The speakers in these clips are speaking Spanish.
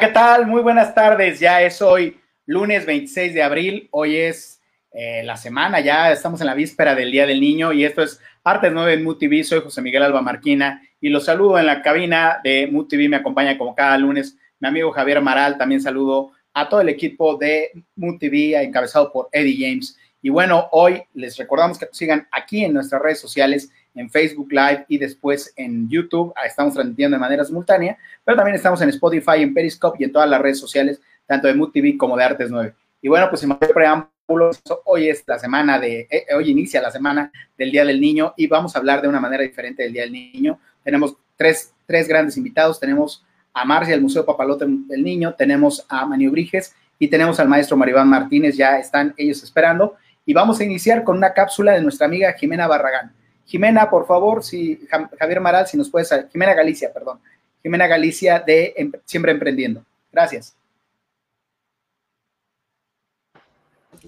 ¿qué tal? Muy buenas tardes. Ya es hoy lunes 26 de abril. Hoy es eh, la semana, ya estamos en la víspera del Día del Niño y esto es Artes 9 en MUTV. Soy José Miguel Alba Marquina y los saludo en la cabina de MUTV. Me acompaña como cada lunes mi amigo Javier Maral. También saludo a todo el equipo de MUTV encabezado por Eddie James. Y bueno, hoy les recordamos que sigan aquí en nuestras redes sociales en Facebook Live y después en YouTube. Estamos transmitiendo de manera simultánea, pero también estamos en Spotify, en Periscope y en todas las redes sociales, tanto de Mood TV como de Artes 9. Y bueno, pues sin mayor preámbulo, hoy es la semana de, eh, hoy inicia la semana del Día del Niño y vamos a hablar de una manera diferente del Día del Niño. Tenemos tres, tres grandes invitados. Tenemos a Marcia del Museo Papalote del Niño, tenemos a Manio Briges y tenemos al maestro Maribán Martínez. Ya están ellos esperando. Y vamos a iniciar con una cápsula de nuestra amiga Jimena Barragán. Jimena, por favor, si Javier Maral, si nos puedes, Jimena Galicia, perdón, Jimena Galicia de em, Siempre Emprendiendo. Gracias.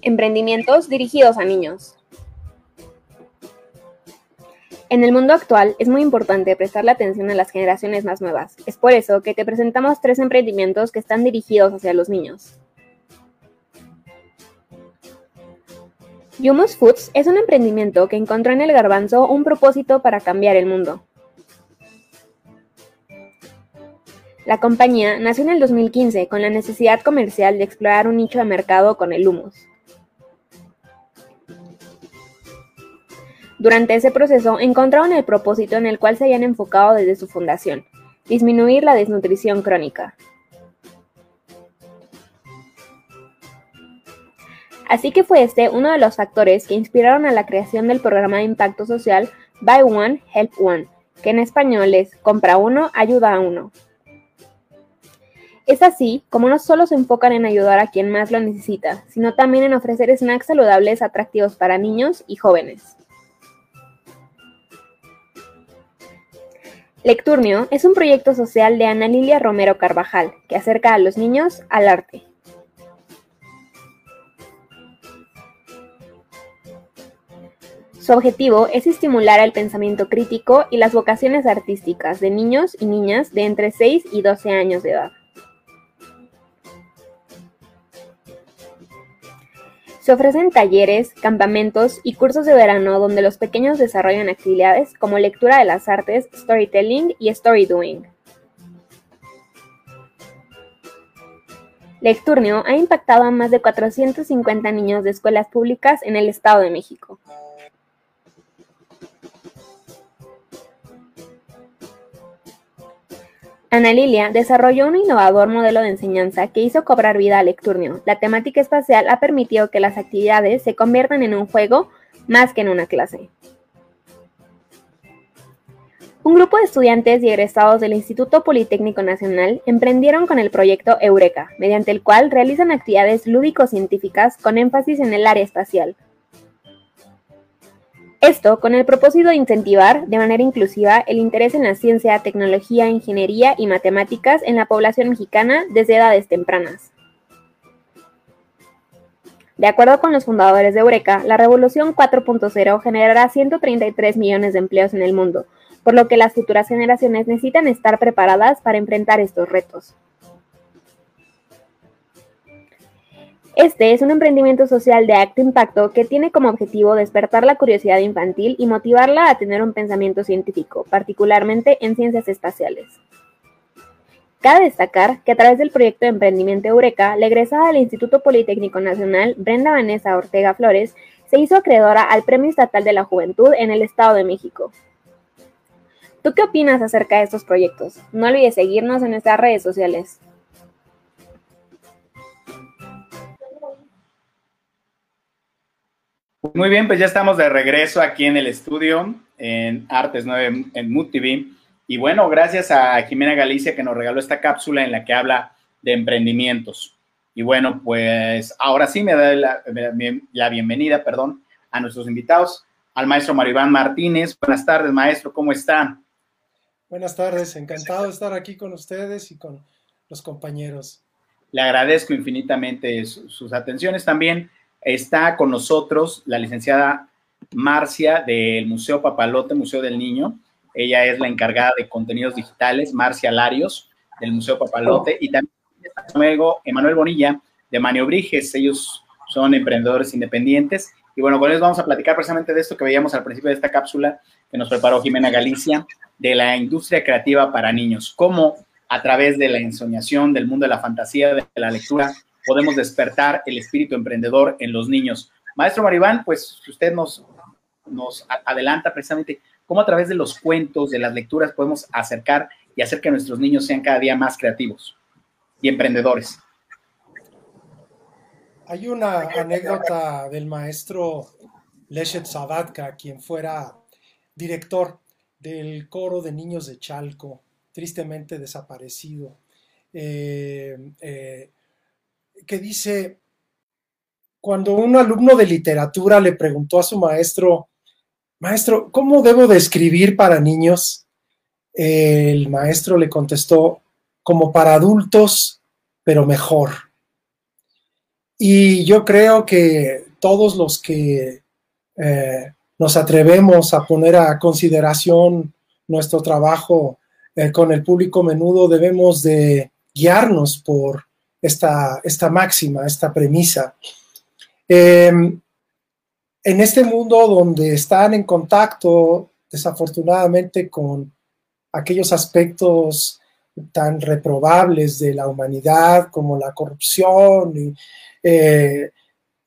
Emprendimientos dirigidos a niños. En el mundo actual es muy importante prestarle atención a las generaciones más nuevas. Es por eso que te presentamos tres emprendimientos que están dirigidos hacia los niños. Yumus Foods es un emprendimiento que encontró en el garbanzo un propósito para cambiar el mundo. La compañía nació en el 2015 con la necesidad comercial de explorar un nicho de mercado con el humus. Durante ese proceso encontraron el propósito en el cual se habían enfocado desde su fundación, disminuir la desnutrición crónica. Así que fue este uno de los factores que inspiraron a la creación del programa de impacto social Buy One, Help One, que en español es Compra uno, ayuda a uno. Es así como no solo se enfocan en ayudar a quien más lo necesita, sino también en ofrecer snacks saludables atractivos para niños y jóvenes. Lecturnio es un proyecto social de Ana Lilia Romero Carvajal que acerca a los niños al arte. Su objetivo es estimular el pensamiento crítico y las vocaciones artísticas de niños y niñas de entre 6 y 12 años de edad. Se ofrecen talleres, campamentos y cursos de verano donde los pequeños desarrollan actividades como lectura de las artes, storytelling y story doing. Lecturnio ha impactado a más de 450 niños de escuelas públicas en el Estado de México. Ana Lilia desarrolló un innovador modelo de enseñanza que hizo cobrar vida a Lecturnio. La temática espacial ha permitido que las actividades se conviertan en un juego más que en una clase. Un grupo de estudiantes y egresados del Instituto Politécnico Nacional emprendieron con el proyecto Eureka, mediante el cual realizan actividades lúdico-científicas con énfasis en el área espacial, esto con el propósito de incentivar de manera inclusiva el interés en la ciencia, tecnología, ingeniería y matemáticas en la población mexicana desde edades tempranas. De acuerdo con los fundadores de Eureka, la revolución 4.0 generará 133 millones de empleos en el mundo, por lo que las futuras generaciones necesitan estar preparadas para enfrentar estos retos. Este es un emprendimiento social de alto impacto que tiene como objetivo despertar la curiosidad infantil y motivarla a tener un pensamiento científico, particularmente en ciencias espaciales. Cabe destacar que a través del proyecto de emprendimiento Eureka, la egresada del Instituto Politécnico Nacional, Brenda Vanessa Ortega Flores, se hizo acreedora al Premio Estatal de la Juventud en el Estado de México. ¿Tú qué opinas acerca de estos proyectos? No olvides seguirnos en nuestras redes sociales. Muy bien, pues ya estamos de regreso aquí en el estudio, en Artes 9, en Mood TV. Y bueno, gracias a Jimena Galicia que nos regaló esta cápsula en la que habla de emprendimientos. Y bueno, pues ahora sí me da la, la bienvenida, perdón, a nuestros invitados, al maestro Maribán Martínez. Buenas tardes, maestro, ¿cómo está? Buenas tardes, encantado de estar aquí con ustedes y con los compañeros. Le agradezco infinitamente sus atenciones también Está con nosotros la licenciada Marcia del Museo Papalote, Museo del Niño. Ella es la encargada de contenidos digitales, Marcia Larios, del Museo Papalote. Y también amigo Emanuel Bonilla de Maniobriges. Ellos son emprendedores independientes. Y bueno, con ellos vamos a platicar precisamente de esto que veíamos al principio de esta cápsula que nos preparó Jimena Galicia, de la industria creativa para niños. Cómo a través de la ensoñación, del mundo de la fantasía, de la lectura, podemos despertar el espíritu emprendedor en los niños. Maestro Maribán, pues usted nos, adelanta precisamente cómo a través de los cuentos, de las lecturas, podemos acercar y hacer que nuestros niños sean cada día más creativos y emprendedores. Hay una anécdota del maestro Leshet Sabatka, quien fuera director del coro de niños de Chalco, tristemente desaparecido, eh, eh, que dice, cuando un alumno de literatura le preguntó a su maestro, maestro, ¿cómo debo de escribir para niños? El maestro le contestó, como para adultos, pero mejor. Y yo creo que todos los que eh, nos atrevemos a poner a consideración nuestro trabajo eh, con el público menudo, debemos de guiarnos por esta, esta máxima, esta premisa. Em, en este mundo donde están en contacto, desafortunadamente, con aquellos aspectos tan reprobables de la humanidad como la corrupción y eh,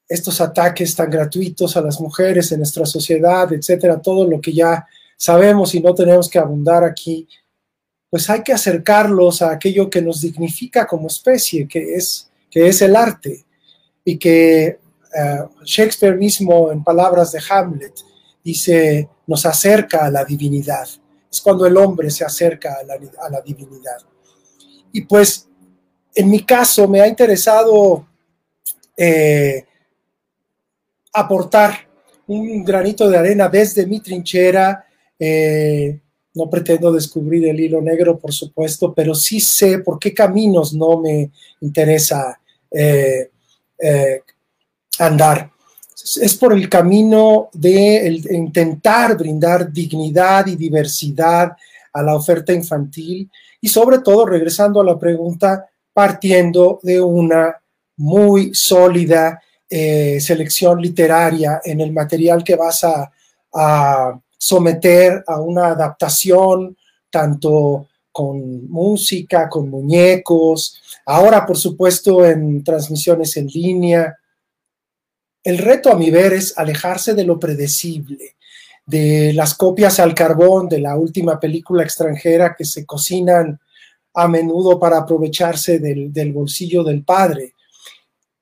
estos ataques tan gratuitos a las mujeres en nuestra sociedad, etcétera, todo lo que ya sabemos y no tenemos que abundar aquí, pues hay que acercarlos a aquello que nos dignifica como especie, que es, que es el arte, y que eh, Shakespeare mismo, en palabras de Hamlet, dice, nos acerca a la divinidad. Es cuando el hombre se acerca a la, divinidad. Y pues, en mi caso, me ha interesado eh, aportar un granito de arena desde mi trinchera. Eh, no pretendo descubrir el hilo negro, por supuesto, pero sí sé por qué caminos no me interesa andar. Es por el camino de, intentar brindar dignidad y diversidad a la oferta infantil y sobre todo, regresando a la pregunta, partiendo de una muy sólida eh, selección literaria en el material que vas a someter a una adaptación, tanto con música, con muñecos, ahora por supuesto en transmisiones en línea, el reto a mi ver es alejarse de lo predecible, de las copias al carbón de la última película extranjera que se cocinan a menudo para aprovecharse del, bolsillo del padre.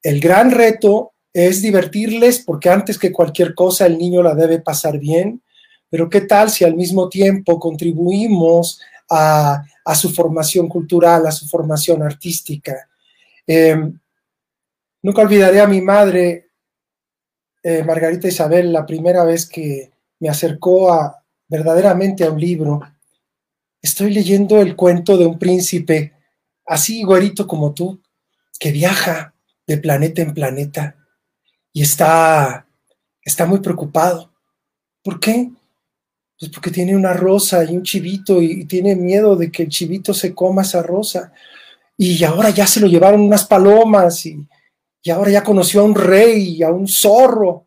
El gran reto es divertirles porque antes que cualquier cosa el niño la debe pasar bien, pero ¿qué tal si al mismo tiempo contribuimos a, su formación cultural, a su formación artística? Em, nunca olvidaré a mi madre eh, Margarita Isabel la primera vez que me acercó a verdaderamente a un libro. Estoy leyendo el cuento de un príncipe, así güerito como tú, que viaja de planeta en planeta y está, está muy preocupado. ¿Por qué? Pues porque tiene una rosa y un chivito y, tiene miedo de que el chivito se coma esa rosa. Y ahora ya se lo llevaron unas palomas y, ahora ya conoció a un rey a un zorro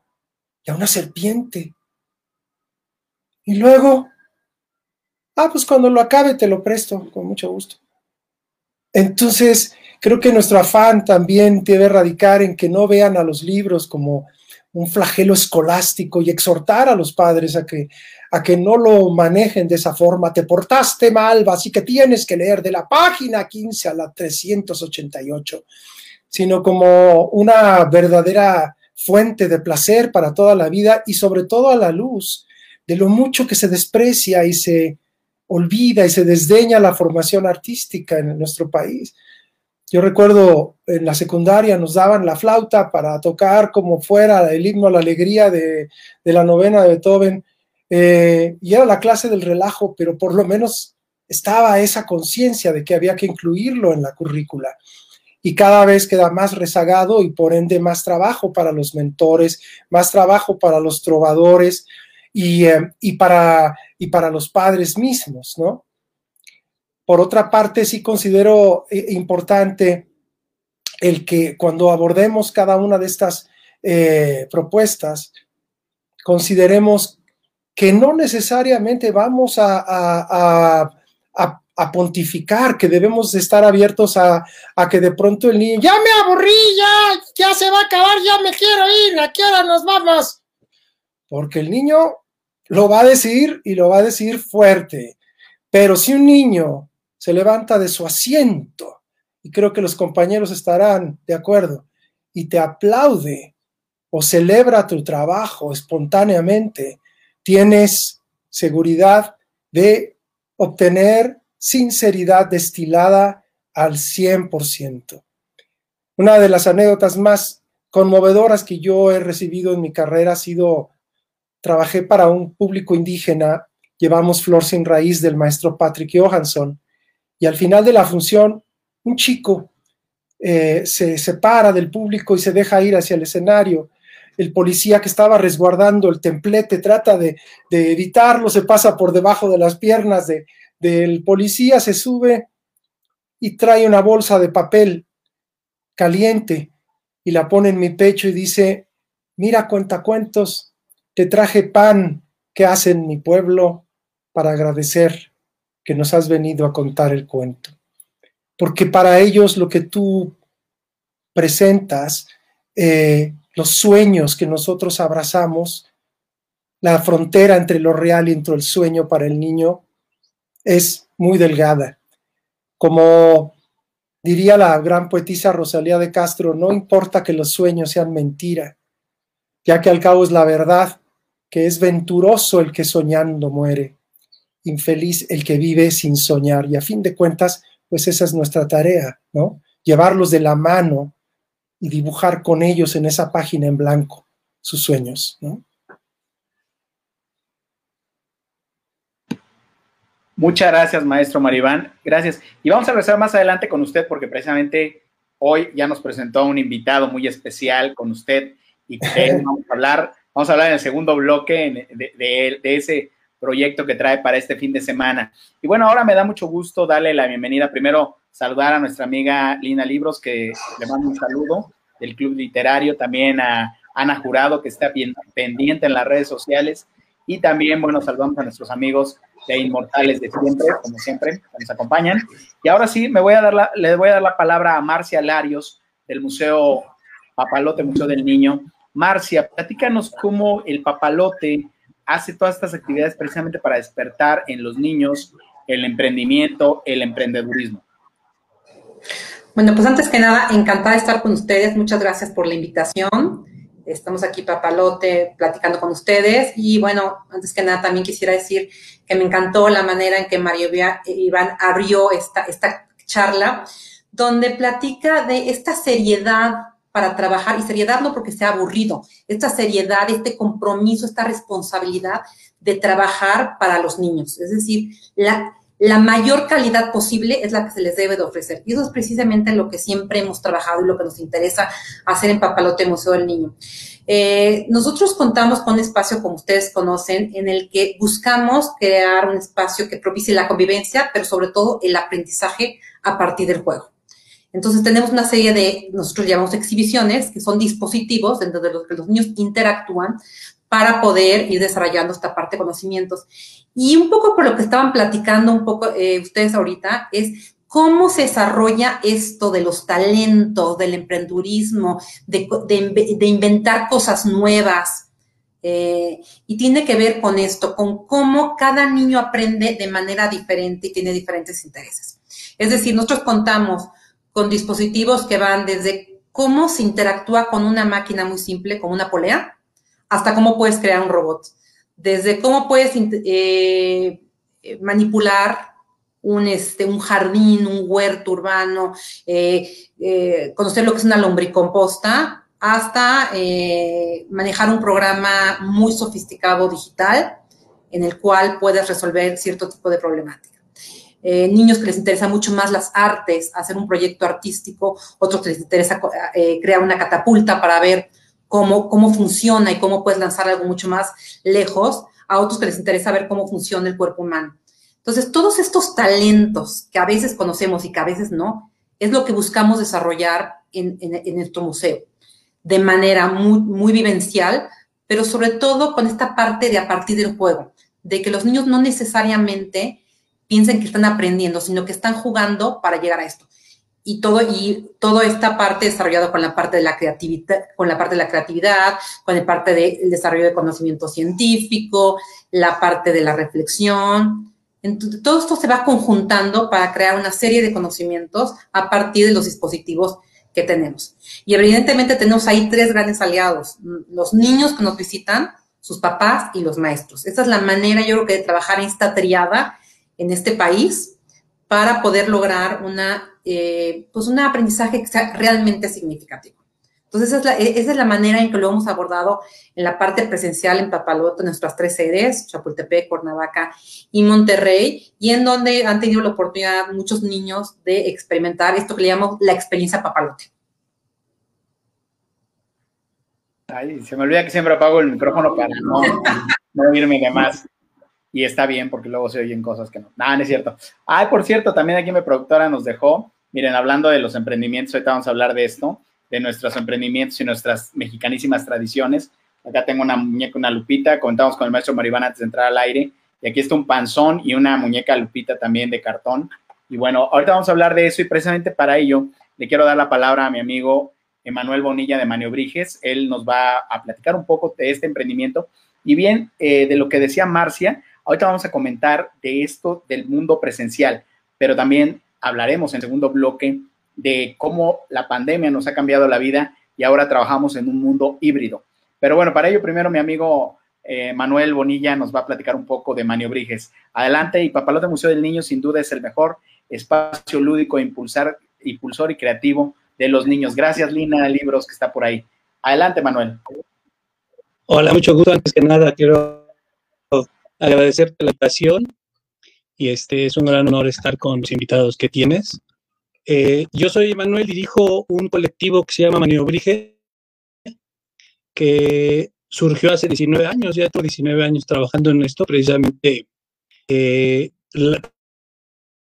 y a una serpiente. Y luego, ah, pues cuando lo acabe te lo presto, con mucho gusto. Entonces, creo que nuestro afán también debe radicar en que no vean a los libros como un flagelo escolástico y exhortar a los padres a que, a que no lo manejen de esa forma. Te portaste mal, así que tienes que leer de la página 15 a la 388 sino como una verdadera fuente de placer para toda la vida y sobre todo a la luz de lo mucho que se desprecia y se olvida y se desdeña la formación artística en nuestro país. Yo recuerdo en la secundaria nos daban la flauta para tocar como fuera el himno a la alegría de, la novena de Beethoven eh, y era la clase del relajo, pero por lo menos estaba esa conciencia de que había que incluirlo en la currícula y cada vez queda más rezagado y por ende más trabajo para los mentores, más trabajo para los trovadores y, eh, para, y para los padres mismos, ¿no? Por otra parte, sí considero eh, importante el que cuando abordemos cada una de estas propuestas, consideremos que no necesariamente vamos a, a, pontificar, que debemos estar abiertos a, que de pronto el niño, ya me aburrí, ya, ya se va a acabar, ya me quiero ir, ¿a qué hora nos vamos? Porque el niño lo va a decir y lo va a decir fuerte. Pero si un niño se levanta de su asiento, y creo que los compañeros estarán de acuerdo, y te aplaude o celebra tu trabajo espontáneamente, tienes seguridad de obtener sinceridad destilada al 100%. Una de las anécdotas más conmovedoras que yo he recibido en mi carrera ha sido, trabajé para un público indígena, llevamos Flor sin raíz del maestro Patrick Johansson, y al final de la función, un chico eh, se separa del público y se deja ir hacia el escenario el policía que estaba resguardando el templete trata de, evitarlo, se pasa por debajo de las piernas del policía, se sube y trae una bolsa de papel caliente y la pone en mi pecho y dice, mira cuentacuentos, te traje pan que hace en mi pueblo para agradecer que nos has venido a contar el cuento. Porque para ellos lo que tú presentas eh, los sueños que nosotros abrazamos, la frontera entre lo real y entre el sueño para el niño es muy delgada. Como diría la gran poetisa Rosalía de Castro, no importa que los sueños sean mentira, ya que al cabo es la verdad, que es venturoso el que soñando muere, infeliz el que vive sin soñar. Y a fin de cuentas, pues esa es nuestra tarea, ¿no? Llevarlos de la mano y dibujar con ellos en esa página en blanco sus sueños. Muchas gracias, maestro Maribán. Gracias. Y vamos a regresar más adelante con usted porque precisamente hoy ya nos presentó un invitado muy especial con usted y vamos a hablar, vamos a hablar en el segundo bloque de, de, ese proyecto que trae para este fin de semana. Y bueno, ahora me da mucho gusto darle la bienvenida primero saludar a nuestra amiga Lina Libros, que le mando un saludo del Club Literario, también a Ana Jurado, que está bien, pendiente en las redes sociales, y también, bueno, saludamos a nuestros amigos de Inmortales de siempre, como siempre, que nos acompañan. Y ahora sí, me voy a dar la, le voy a dar la palabra a Marcia Larios, del Museo Papalote, Museo del Niño. Marcia, platícanos cómo el papalote hace todas estas actividades precisamente para despertar en los niños el emprendimiento, el emprendedurismo. Bueno, pues antes que nada, encantada de estar con ustedes. Muchas gracias por la invitación. Estamos aquí, Papalote, platicando con ustedes. Y bueno, antes que nada, también quisiera decir que me encantó la manera en que Mario Iván abrió esta, esta charla, donde platica de esta seriedad para trabajar, y seriedad no porque sea aburrido, esta seriedad, este compromiso, esta responsabilidad de trabajar para los niños. Es decir, la, la mayor calidad posible es la que se les debe de ofrecer. Y eso es precisamente lo que siempre hemos trabajado y lo que nos interesa hacer en Papalote Museo del Niño. Eh, nosotros contamos con un espacio, como ustedes conocen, en el que buscamos crear un espacio que propicie la convivencia, pero sobre todo el aprendizaje a partir del juego. Entonces tenemos una serie de, nosotros llamamos exhibiciones, que son dispositivos en donde los, los niños interactúan para poder ir desarrollando esta parte de conocimientos. Y un poco por lo que estaban platicando un poco eh, ustedes ahorita es cómo se desarrolla esto de los talentos, del emprendurismo, de, inventar cosas nuevas. Eh, y tiene que ver con esto, con cómo cada niño aprende de manera diferente y tiene diferentes intereses. Es decir, nosotros contamos con dispositivos que van desde cómo se interactúa con una máquina muy simple, como una polea, hasta cómo puedes crear un robot desde cómo puedes eh, manipular un, este, un jardín, un huerto urbano, eh, eh, conocer lo que es una lombricomposta, hasta manejar un programa muy sofisticado digital en el cual puedes resolver cierto tipo de problemática. niños que les interesa mucho más las artes, hacer un proyecto artístico, otros que les interesa crear una catapulta para ver cómo, funciona y cómo puedes lanzar algo mucho más lejos, a otros que les interesa ver cómo funciona el cuerpo humano. Entonces, todos estos talentos que a veces conocemos y que a veces no, es lo que buscamos desarrollar en, nuestro museo, de manera muy, muy vivencial, pero sobre todo con esta parte de a partir del juego, de que los niños no necesariamente piensen que están aprendiendo, sino que están jugando para llegar a esto. Y todo, y toda esta parte desarrollado con la parte de la creatividad, con la parte de la creatividad, con la parte del desarrollo de conocimiento científico, la parte de la reflexión. Entonces, todo esto se va conjuntando para crear una serie de conocimientos a partir de los dispositivos que tenemos. Y evidentemente tenemos ahí tres grandes aliados, los niños que nos visitan, sus papás y los maestros. Esta es la manera, yo creo que de trabajar esta triada en este país para poder lograr una, eh, pues un aprendizaje que sea realmente significativo. Entonces, esa es, la, manera en que lo hemos abordado en la parte presencial en Papaloto, en nuestras tres sedes, Chapultepec, Cuernavaca y Monterrey, y en donde han tenido la oportunidad muchos niños de experimentar esto que le llamamos la experiencia Papalote. Se me olvida que siempre apago el micrófono para no, no oírme de más y está bien porque luego se oyen cosas que no. Nada, no es cierto. Ay, por cierto, también aquí mi productora nos dejó, miren, hablando de los emprendimientos, ahorita vamos a hablar de esto, de nuestros emprendimientos y nuestras mexicanísimas tradiciones. Acá tengo una muñeca, una lupita, comentamos con el maestro Maribán antes de entrar al aire, y aquí está un panzón y una muñeca lupita también de cartón. Y bueno, ahorita vamos a hablar de eso y precisamente para ello le quiero dar la palabra a mi amigo Emanuel Bonilla de Maniobriges. Él nos va a platicar un poco de este emprendimiento y bien eh, de lo que decía Marcia, Ahorita vamos a comentar de esto del mundo presencial, pero también hablaremos en segundo bloque de cómo la pandemia nos ha cambiado la vida y ahora trabajamos en un mundo híbrido. Pero bueno, para ello primero mi amigo eh, Manuel Bonilla nos va a platicar un poco de Maniobriges. Adelante y Papalote Museo del Niño sin duda es el mejor espacio lúdico, impulsar, impulsor y creativo de los niños. Gracias Lina Libros que está por ahí. Adelante Manuel. Hola, mucho gusto. Antes que nada quiero agradecerte la invitación y este es un gran honor estar con los invitados que tienes. Eh, yo soy Manuel, dirijo un colectivo que se llama Maniobrige, que surgió hace 19 años, ya tengo 19 años trabajando en esto, precisamente. Eh, el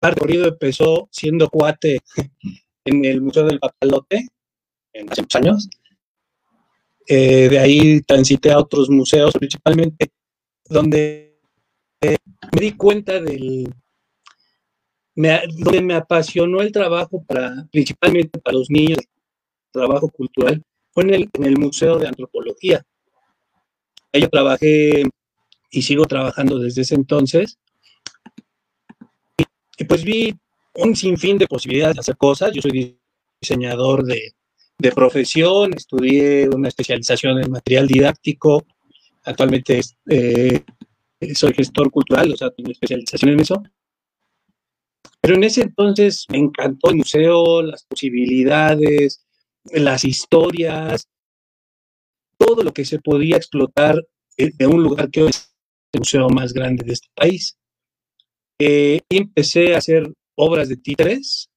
recorrido empezó siendo cuate en el Museo del Papalote, en hace muchos años. Eh, de ahí transité a otros museos, principalmente donde me di cuenta del, me, donde me apasionó el trabajo para, principalmente para los niños, trabajo cultural, fue en el, en el Museo de Antropología. Ahí yo trabajé y sigo trabajando desde ese entonces. Y, pues vi un sinfín de posibilidades de hacer cosas. Yo soy diseñador de, de profesión, estudié una especialización en material didáctico. Actualmente eh, soy gestor cultural, o sea, tengo especialización en eso. Pero en ese entonces me encantó el museo, las posibilidades, las historias, todo lo que se podía explotar de un lugar que hoy es el museo más grande de este país. Eh, y empecé a hacer obras de títeres,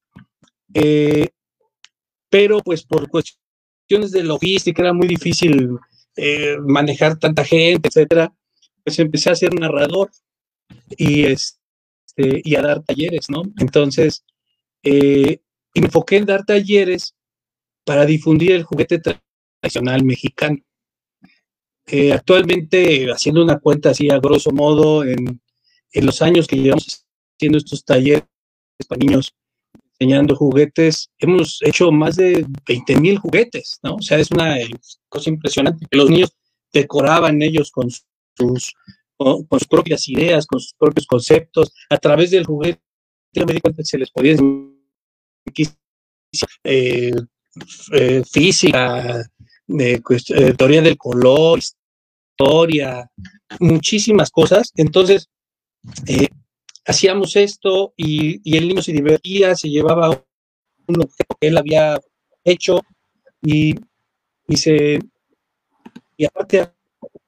eh, pero pues por cuestiones de logística era muy difícil eh, manejar tanta gente, etcétera pues empecé a ser narrador y, este, y a dar talleres, ¿no? Entonces, eh, enfoqué en dar talleres para difundir el juguete tradicional mexicano. Eh, actualmente, haciendo una cuenta así a grosso modo, en, en los años que llevamos haciendo estos talleres para niños enseñando juguetes, hemos hecho más de 20 mil juguetes, ¿no? O sea, es una cosa impresionante que los niños decoraban ellos con sus, con, sus propias ideas, con sus propios conceptos, a través del juguete, se les podía eh, eh, física, eh, teoría del color, historia, muchísimas cosas. Entonces, hacíamos esto y, y, el niño se divertía, se llevaba un objeto que él había hecho y, y se y aparte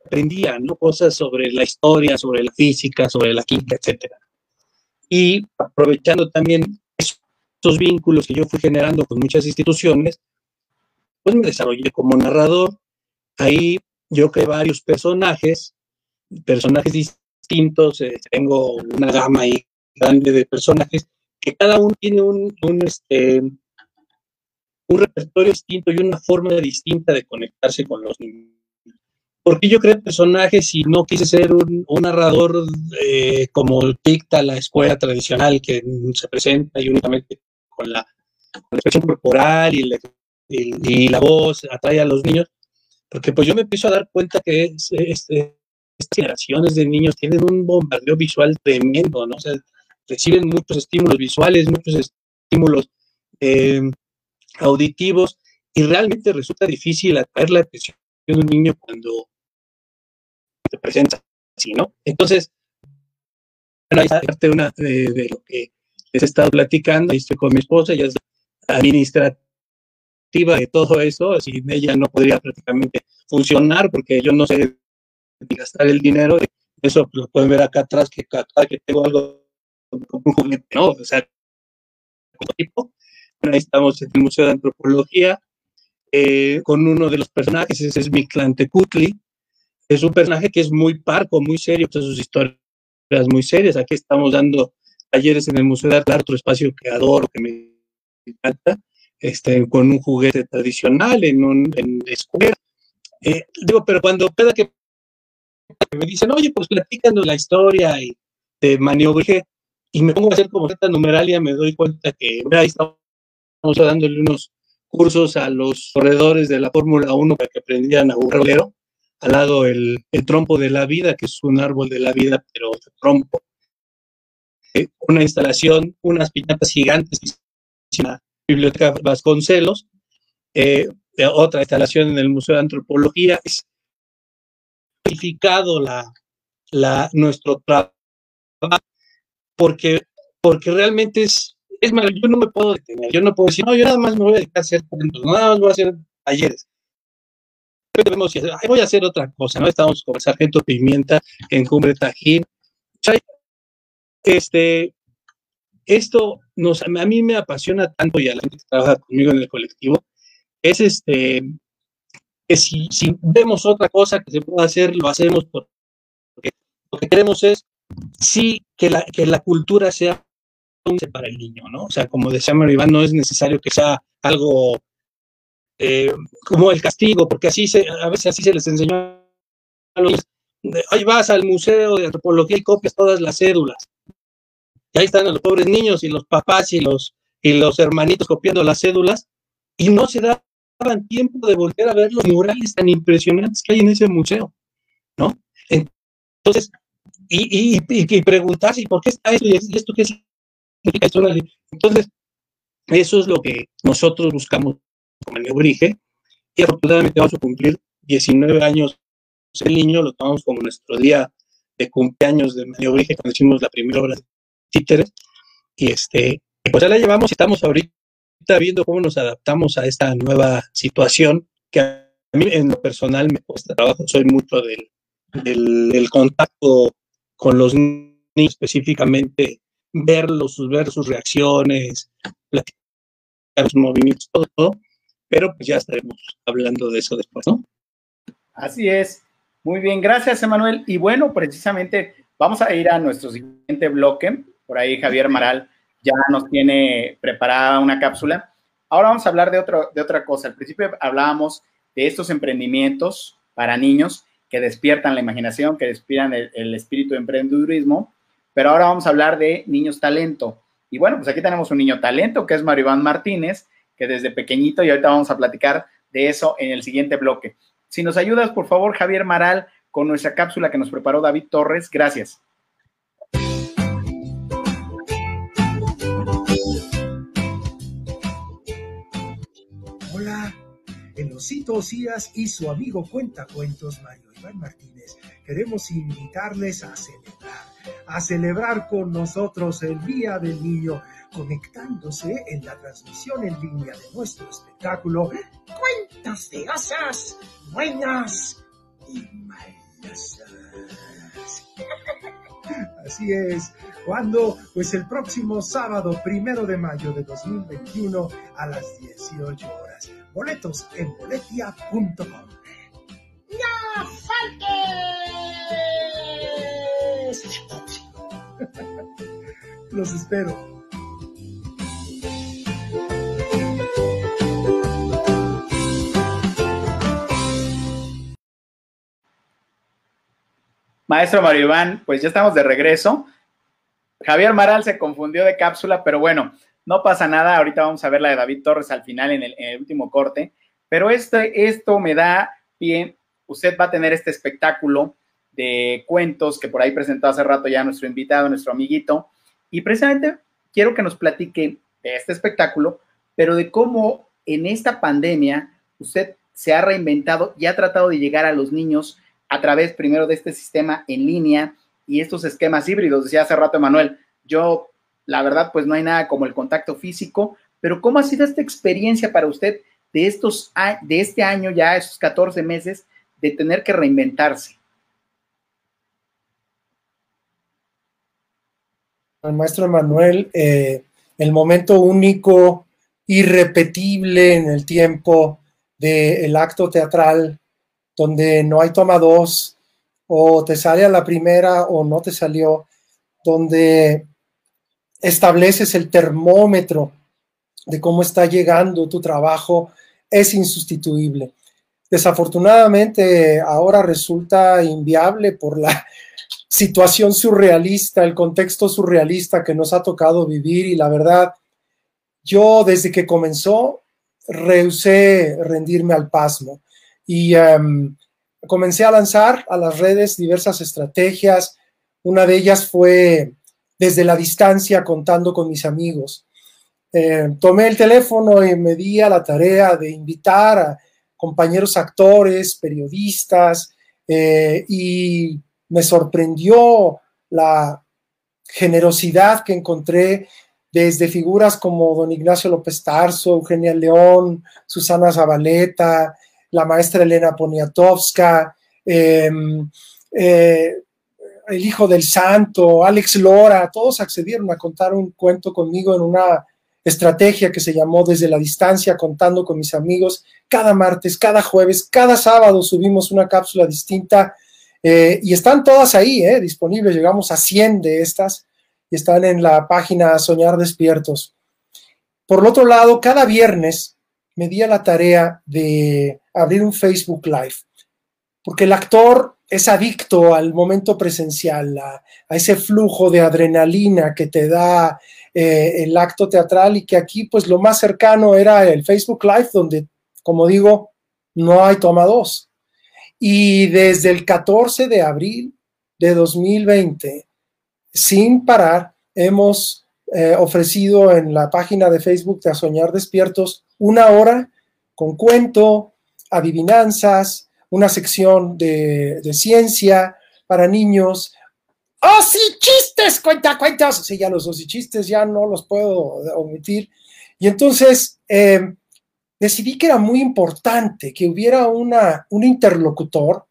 aprendía ¿no? cosas sobre la historia, sobre la física, sobre la química, etcétera. Y aprovechando también esos vínculos que yo fui generando con muchas instituciones, pues me desarrollé como narrador. Ahí yo creé varios personajes, personajes distintos, eh, tengo una gama ahí grande de personajes que cada uno tiene un, un, este, un repertorio distinto y una forma distinta de conectarse con los niños. Porque yo creo personajes y no quise ser un, narrador eh, como dicta la escuela tradicional que se presenta y únicamente con la, expresión corporal y, y, la voz atrae a los niños, porque pues yo me empiezo a dar cuenta que este, estas generaciones de niños tienen un bombardeo visual tremendo, ¿no? O sea, reciben muchos estímulos visuales, muchos estímulos eh, auditivos, y realmente resulta difícil atraer la atención de un niño cuando se presenta así, ¿no? Entonces, bueno, parte de, lo que les he estado platicando, y estoy con mi esposa, ella es administrativa de todo eso, sin ella no podría prácticamente funcionar porque yo no sé gastar el dinero, eso lo pueden ver acá atrás, que cada que tengo algo como un juguete, ¿no? O sea, tipo. ahí estamos en el Museo de Antropología, eh, con uno de los personajes, ese es Mictlantecutli, es un personaje que es muy parco, muy serio, pues sus historias muy serias. Aquí estamos dando talleres en el Museo de Arte, otro espacio que adoro, que me encanta, este, con un juguete tradicional en un en escuela. Eh, digo, pero cuando cada que me dicen, oye, pues platícanos la historia y de maniobrije, y me pongo a hacer como esta numeralia, me doy cuenta que ahí estamos dándole unos cursos a los corredores de la Fórmula 1 para que aprendieran a un rolero, al lado el, el, trompo de la vida, que es un árbol de la vida, pero de trompo. Eh, una instalación, unas piñatas gigantes, la Biblioteca Vasconcelos, eh, otra instalación en el Museo de Antropología, es la, la, nuestro trabajo porque, porque realmente es, es malo. Yo no me puedo detener, yo no puedo decir, no, yo nada más me voy a dedicar a hacer nada más voy a hacer talleres. Debemos decir, voy a hacer otra cosa, ¿no? Estamos con el Sargento Pimienta en Cumbre Tajín. Este, esto nos, a mí me apasiona tanto y a la gente que trabaja conmigo en el colectivo, es este, que si, si vemos otra cosa que se pueda hacer, lo hacemos porque lo que queremos es sí que la, que la cultura sea para el niño, ¿no? O sea, como decía Maribán, no es necesario que sea algo eh, como el castigo, porque así se, a veces así se les enseñó a los ahí vas al museo de antropología y copias todas las cédulas. Y ahí están los pobres niños y los papás y los, y los hermanitos copiando las cédulas y no se daban tiempo de volver a ver los murales tan impresionantes que hay en ese museo, ¿no? Entonces, y, y, y, preguntarse, ¿por qué está esto? ¿Y esto qué significa? Entonces, eso es lo que nosotros buscamos como Neurige, y afortunadamente vamos a cumplir 19 años. El niño, lo tomamos como nuestro día de cumpleaños de Neurige, cuando hicimos la primera obra de títeres, y este, pues ya la llevamos y estamos ahorita viendo cómo nos adaptamos a esta nueva situación que a mí en lo personal me cuesta trabajo, soy mucho del, del, contacto con los niños específicamente, verlos, ver sus reacciones, platicar sus movimientos, todo, pero pues ya estaremos hablando de eso después, ¿no? Así es. Muy bien, gracias, Emanuel. Y bueno, precisamente vamos a ir a nuestro siguiente bloque. Por ahí Javier Maral ya nos tiene preparada una cápsula. Ahora vamos a hablar de, otro, de otra cosa. Al principio hablábamos de estos emprendimientos para niños que despiertan la imaginación, que despiertan el, espíritu de emprendedurismo. Pero ahora vamos a hablar de niños talento. Y bueno, pues aquí tenemos un niño talento que es Maribán Martínez, que desde pequeñito, y ahorita vamos a platicar de eso en el siguiente bloque. Si nos ayudas, por favor, Javier Maral, con nuestra cápsula que nos preparó David Torres. Gracias. Hola, en Osito Osías y su amigo Cuentacuentos Mario Iván Martínez, queremos invitarles a celebrar, a celebrar con nosotros el Día del Niño, conectándose en la transmisión en línea de nuestro espectáculo Cuentos de Osas, Buenas y Malas. Así es. cuando Pues el próximo sábado, primero de mayo de 2021 a las 18 horas. Boletos en boletia.com. ¡No faltes! Los espero. Maestro Mario Iván, pues ya estamos de regreso. Javier Maral se confundió de cápsula, pero bueno, no pasa nada. Ahorita vamos a ver la de David Torres al final en el, último corte. Pero este, esto me da bien. Usted va a tener este espectáculo de cuentos que por ahí presentó hace rato ya nuestro invitado, nuestro amiguito. Y precisamente quiero que nos platique de este espectáculo, pero de cómo en esta pandemia usted se ha reinventado y ha tratado de llegar a los niños a través primero de este sistema en línea y estos esquemas híbridos. Decía hace rato Emanuel, yo la verdad pues no hay nada como el contacto físico, pero ¿cómo ha sido esta experiencia para usted de, estos, de este año ya, esos 14 meses, de tener que reinventarse? El maestro Emanuel, eh, el momento único, irrepetible en el tiempo del acto teatral donde no hay toma dos, o te sale a la primera o no te salió, donde estableces el termómetro de cómo está llegando tu trabajo, es insustituible. Desafortunadamente ahora resulta inviable por la situación surrealista, el contexto surrealista que nos ha tocado vivir y la verdad, yo desde que comenzó rehusé rendirme al pasmo y em, comencé a lanzar a las redes diversas estrategias. Una de ellas fue desde la distancia contando con mis amigos. Em, tomé el teléfono y me di a la tarea de invitar a compañeros actores, periodistas, eh, y me sorprendió la generosidad que encontré desde figuras como don Ignacio López Tarso, Eugenia León, Susana Zabaleta, la maestra Elena Poniatowska, em, eh, el hijo del santo, Alex Lora, todos accedieron a contar un cuento conmigo en una estrategia que se llamó Desde la Distancia, contando con mis amigos. Cada martes, cada jueves, cada sábado subimos una cápsula distinta eh, y están todas ahí, eh, disponibles. Llegamos a 100 de estas y están en la página Soñar Despiertos. Por otro lado, cada viernes me di a la tarea de abrir un Facebook Live, porque el actor es adicto al momento presencial, a, ese flujo de adrenalina que te da eh, el acto teatral y que aquí pues lo más cercano era el Facebook Live, donde, como digo, no hay toma dos. Y desde el 14 de abril de 2020, sin parar, hemos eh, ofrecido en la página de Facebook de A Soñar Despiertos una hora con cuento, adivinanzas, una sección de, ciencia para niños. ¡Oh, sí, chistes! Cuenta, cuentas. Sí, ya los dos chistes ya no los puedo omitir. Y entonces eh, decidí que era muy importante que hubiera una, un interlocutor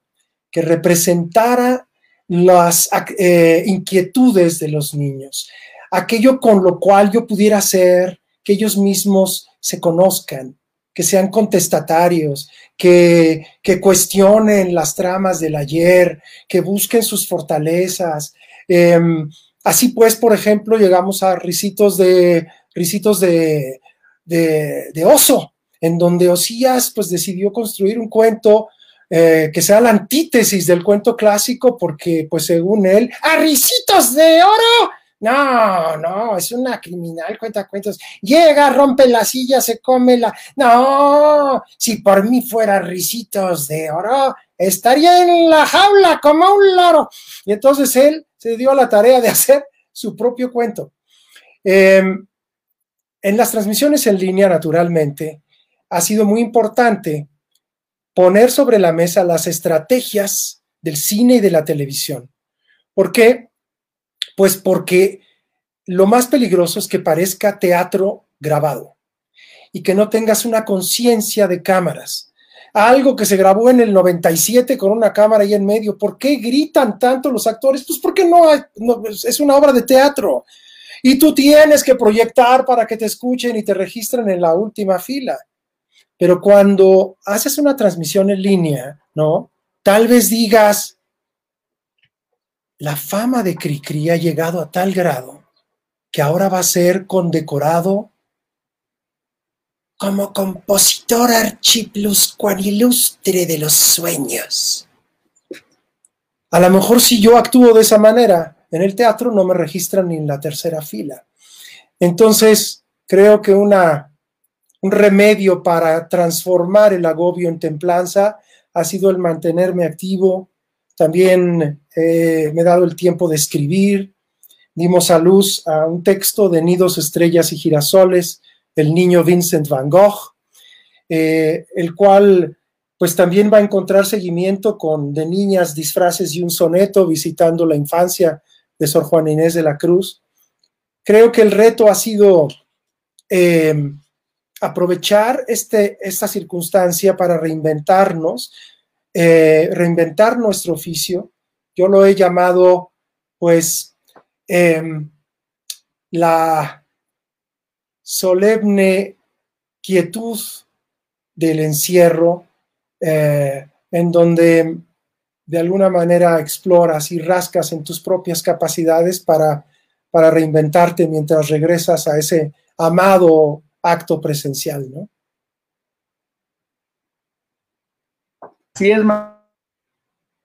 que representara las eh, inquietudes de los niños, aquello con lo cual yo pudiera hacer que ellos mismos se conozcan, que sean contestatarios, que, cuestionen las tramas del ayer, que busquen sus fortalezas. Em, así pues, por ejemplo, llegamos a risitos de, risitos de, de, oso, en donde Osías pues decidió construir un cuento eh, que sea la antítesis del cuento clásico, porque pues según él, a risitos de oro no, no, es una criminal, cuenta cuentos. Llega, rompe la silla, se come la. No, si por mí fuera risitos de oro, estaría en la jaula como un loro. Y entonces él se dio a la tarea de hacer su propio cuento. Em, en las transmisiones en línea, naturalmente, ha sido muy importante poner sobre la mesa las estrategias del cine y de la televisión. ¿Por qué? Pues porque lo más peligroso es que parezca teatro grabado y que no tengas una conciencia de cámaras. Algo que se grabó en el 97 con una cámara ahí en medio. ¿Por qué gritan tanto los actores? Pues porque no, no es una obra de teatro. Y tú tienes que proyectar para que te escuchen y te registren en la última fila. Pero cuando haces una transmisión en línea, ¿no? Tal vez digas, la fama de Cricri ha llegado a tal grado que ahora va a ser condecorado como compositor archipluscuanilustre de los sueños. A lo mejor si yo actúo de esa manera en el teatro, no me registran ni en la tercera fila. Entonces, creo que una, un remedio para transformar el agobio en templanza ha sido el mantenerme activo. También eh, me he dado el tiempo de escribir. Dimos a luz a un texto de Nidos, Estrellas y Girasoles, el niño Vincent Van Gogh, eh, el cual pues también va a encontrar seguimiento con de niñas disfraces y un soneto visitando la infancia de Sor Juan Inés de la Cruz. Creo que el reto ha sido eh, aprovechar este, esta circunstancia para reinventarnos, eh, reinventar nuestro oficio. Yo lo he llamado, pues, em, la solemne quietud del encierro, eh, en donde de alguna manera exploras y rascas en tus propias capacidades para, para reinventarte mientras regresas a ese amado acto presencial, ¿no? Sí, es más,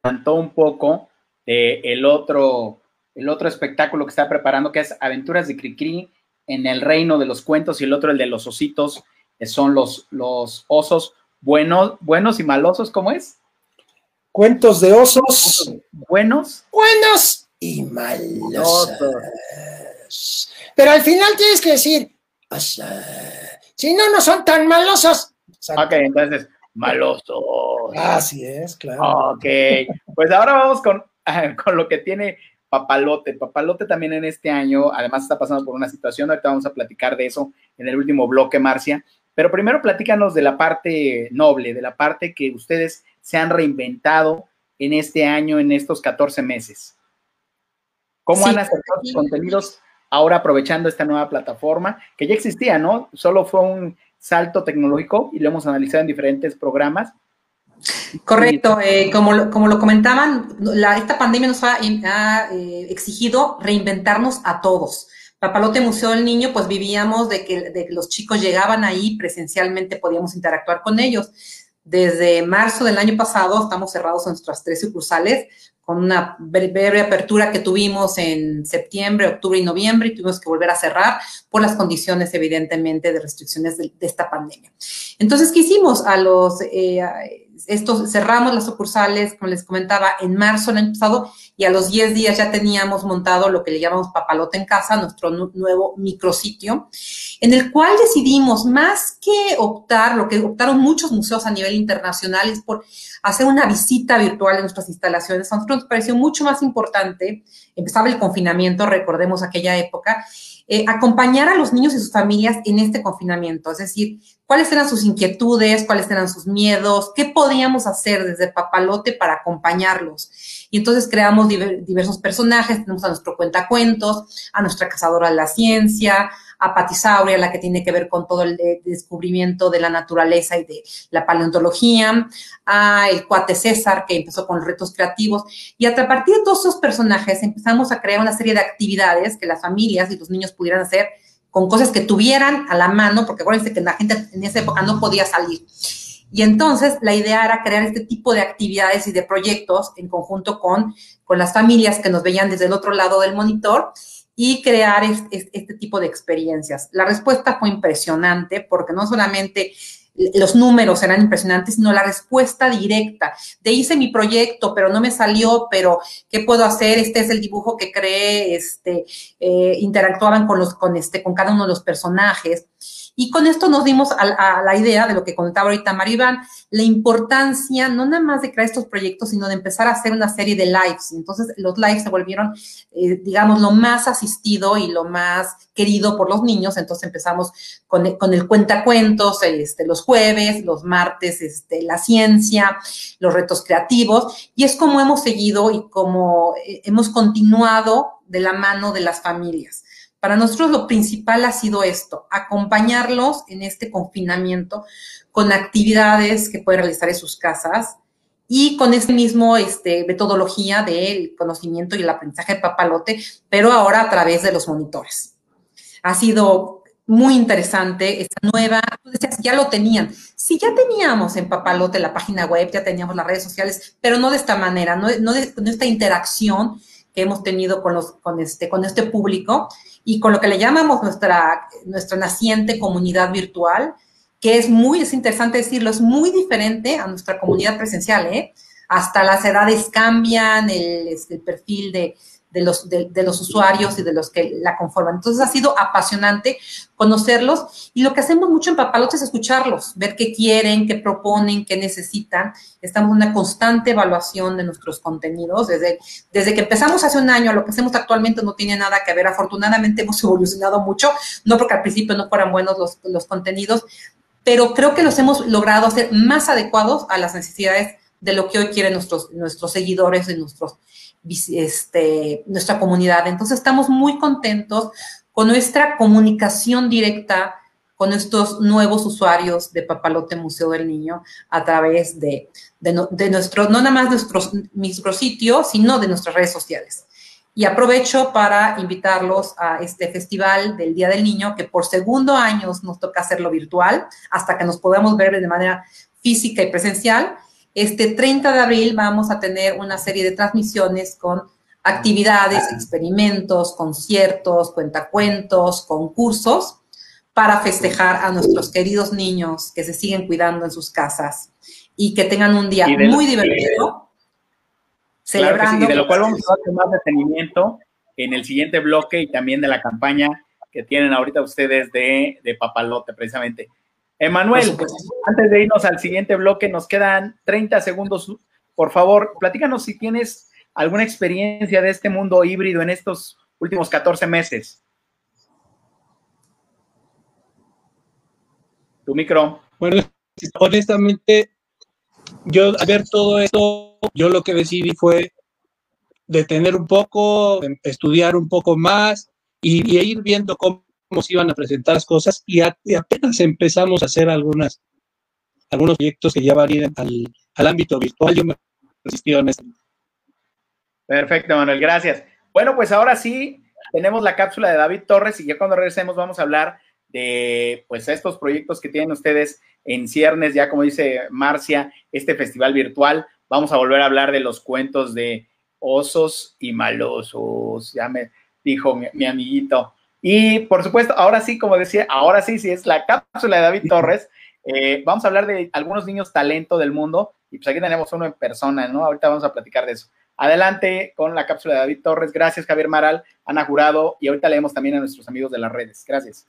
un poco de el otro, el otro espectáculo que está preparando, que es Aventuras de Cricri en el reino de los cuentos, y el otro, el de los ositos, que son los, los osos buenos, buenos y malosos, ¿cómo es? Cuentos de osos. Buenos. Buenos y malosos. Pero al final tienes que decir, si no, no son tan malosos. Ok, entonces, malosos. Así es, claro. Ok, pues ahora vamos con, con lo que tiene Papalote. Papalote también en este año, además está pasando por una situación, ahorita vamos a platicar de eso en el último bloque, Marcia. Pero primero platícanos de la parte noble, de la parte que ustedes se han reinventado en este año, en estos 14 meses. ¿Cómo han acercado sus contenidos ahora aprovechando esta nueva plataforma que ya existía, ¿no? Solo fue un salto tecnológico y lo hemos analizado en diferentes programas. Correcto, eh, como, lo, como lo comentaban, esta pandemia nos ha, eh, exigido reinventarnos a todos. Papalote Museo del Niño, pues vivíamos de que, de que los chicos llegaban ahí presencialmente, podíamos interactuar con ellos. Desde marzo del año pasado estamos cerrados en nuestras tres sucursales, con una breve apertura que tuvimos en septiembre, octubre y noviembre y tuvimos que volver a cerrar por las condiciones, evidentemente, de restricciones de, esta pandemia. Entonces, ¿qué hicimos? A los, eh, estos, cerramos las sucursales, como les comentaba, en marzo del año pasado y a los 10 días ya teníamos montado lo que le llamamos Papalote en Casa, nuestro nuevo micrositio, en el cual decidimos, más que optar, lo que optaron muchos museos a nivel internacional, es por hacer una visita virtual en nuestras instalaciones. A nosotros nos pareció mucho más importante, empezaba el confinamiento, recordemos aquella época, eh, acompañar a los niños y sus familias en este confinamiento, es decir, cuáles eran sus inquietudes, cuáles eran sus miedos, qué podíamos hacer desde Papalote para acompañarlos. Y entonces creamos diversos personajes, tenemos a nuestro cuentacuentos, a nuestra cazadora de la ciencia, a la que tiene que ver con todo el descubrimiento de la naturaleza y de la paleontología, a el cuate César, que empezó con los retos creativos, y a partir de todos esos personajes empezamos a crear una serie de actividades que las familias y los niños pudieran hacer con cosas que tuvieran a la mano, porque acuérdense que la gente en esa época no podía salir. Y entonces la idea era crear este tipo de actividades y de proyectos en conjunto con, con las familias que nos veían desde el otro lado del monitor y crear este, tipo de experiencias. La respuesta fue impresionante porque no solamente los números eran impresionantes, sino la respuesta directa. De hice mi proyecto, pero no me salió, pero ¿qué puedo hacer? Este es el dibujo que creé, este, eh, interactuaban con los, con este, con cada uno de los personajes. Y con esto nos dimos a, la idea de lo que contaba ahorita Maribán, la importancia no nada más de crear estos proyectos, sino de empezar a hacer una serie de lives. Entonces, los lives se volvieron, eh, digamos, lo más asistido y lo más querido por los niños. Entonces, empezamos con, el cuentacuentos, este, los jueves, los martes, este, la ciencia, los retos creativos. Y es como hemos seguido y como eh, hemos continuado de la mano de las familias. Para nosotros lo principal ha sido esto, acompañarlos en este confinamiento con actividades que pueden realizar en sus casas y con este mismo este, metodología del conocimiento y el aprendizaje de papalote, pero ahora a través de los monitores. Ha sido muy interesante esta nueva, tú decías, ya lo tenían, Sí, ya teníamos en Papalote la página web, ya teníamos las redes sociales, pero no de esta manera, no, de, esta interacción que hemos tenido con, este, con este público y con lo que le llamamos nuestra, nuestra naciente comunidad virtual, que es muy, es interesante decirlo, es muy diferente a nuestra comunidad presencial, ¿eh? Hasta las edades cambian, el, este, el perfil de, de los, de, los usuarios y de los que la conforman. Entonces ha sido apasionante conocerlos y lo que hacemos mucho en Papalote es escucharlos, ver qué quieren, qué proponen, qué necesitan. Estamos en una constante evaluación de nuestros contenidos. Desde, desde que empezamos hace un año lo que hacemos actualmente no tiene nada que ver. Afortunadamente hemos evolucionado mucho, no porque al principio no fueran buenos los, los contenidos, pero creo que los hemos logrado hacer más adecuados a las necesidades de lo que hoy quieren nuestros, nuestros seguidores y nuestros este, nuestra comunidad. Entonces estamos muy contentos con nuestra comunicación directa con estos nuevos usuarios de Papalote Museo del Niño a través de, de, nuestro, no nada más nuestros micrositios, sino de nuestras redes sociales. Y aprovecho para invitarlos a este festival del Día del Niño, que por segundo año nos toca hacerlo virtual, hasta que nos podamos ver de manera física y presencial. Este 30 de abril vamos a tener una serie de transmisiones con actividades, experimentos, conciertos, cuentacuentos, concursos para festejar a nuestros queridos niños que se siguen cuidando en sus casas y que tengan un día muy divertido. celebrando. y de lo cual vamos a hacer más detenimiento en el siguiente bloque y también de la campaña que tienen ahorita ustedes de, de Papalote, precisamente. Emanuel, antes de irnos al siguiente bloque, nos quedan 30 segundos. Por favor, platícanos si tienes alguna experiencia de este mundo híbrido en estos últimos 14 meses. Tu micro. Bueno, honestamente, yo al ver todo esto, yo lo que decidí fue detener un poco, estudiar un poco más y, y ir viendo cómo cómo se iban a presentar las cosas y, apenas empezamos a hacer algunas, algunos proyectos que ya van a ir al, ámbito virtual. Yo me resistí. Perfecto, Manuel, gracias. Bueno, pues ahora sí tenemos la cápsula de David Torres y ya cuando regresemos vamos a hablar de pues estos proyectos que tienen ustedes en ciernes, ya como dice Marcia, este festival virtual. Vamos a volver a hablar de los cuentos de osos y malosos, ya me dijo mi amiguito. Y por supuesto, ahora sí, como decía, ahora sí, sí es la cápsula de David Torres. Eh, vamos a hablar de algunos niños talento del mundo y pues aquí tenemos uno en persona, ¿no? Ahorita vamos a platicar de eso. Adelante con la cápsula de David Torres. Gracias, Javier Maral, Ana Jurado y ahorita leemos también a nuestros amigos de las redes. Gracias.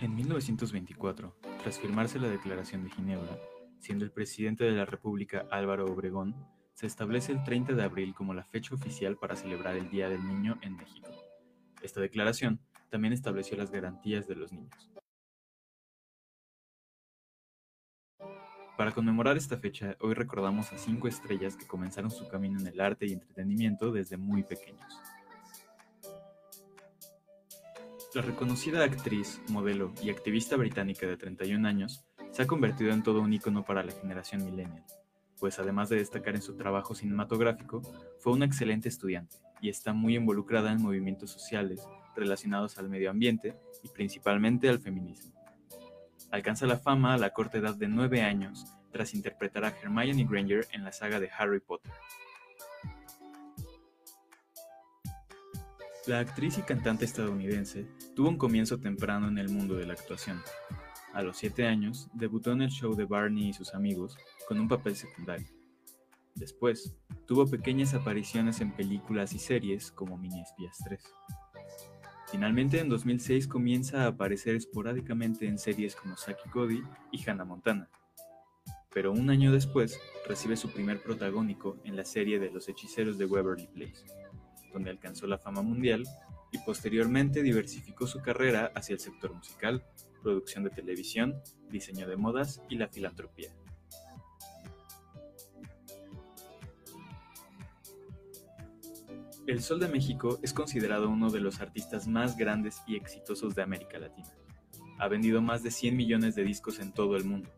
En 1924, tras firmarse la Declaración de Ginebra, siendo el presidente de la República Álvaro Obregón, se establece el 30 de abril como la fecha oficial para celebrar el Día del Niño en México. Esta declaración también estableció las garantías de los niños. Para conmemorar esta fecha, hoy recordamos a cinco estrellas que comenzaron su camino en el arte y entretenimiento desde muy pequeños. La reconocida actriz, modelo y activista británica de 31 años se ha convertido en todo un icono para la generación millennial, pues además de destacar en su trabajo cinematográfico, fue una excelente estudiante y está muy involucrada en movimientos sociales relacionados al medio ambiente y principalmente al feminismo. Alcanza la fama a la corta edad de 9 años tras interpretar a Hermione Granger en la saga de Harry Potter. La actriz y cantante estadounidense tuvo un comienzo temprano en el mundo de la actuación. A los 7 años, debutó en el show de Barney y sus amigos con un papel secundario. Después, tuvo pequeñas apariciones en películas y series como Mini Espías 3. Finalmente, en 2006 comienza a aparecer esporádicamente en series como Saki Cody y Hannah Montana. Pero un año después, recibe su primer protagónico en la serie de Los Hechiceros de Waverly Place donde alcanzó la fama mundial y posteriormente diversificó su carrera hacia el sector musical, producción de televisión, diseño de modas y la filantropía. El Sol de México es considerado uno de los artistas más grandes y exitosos de América Latina. Ha vendido más de 100 millones de discos en todo el mundo,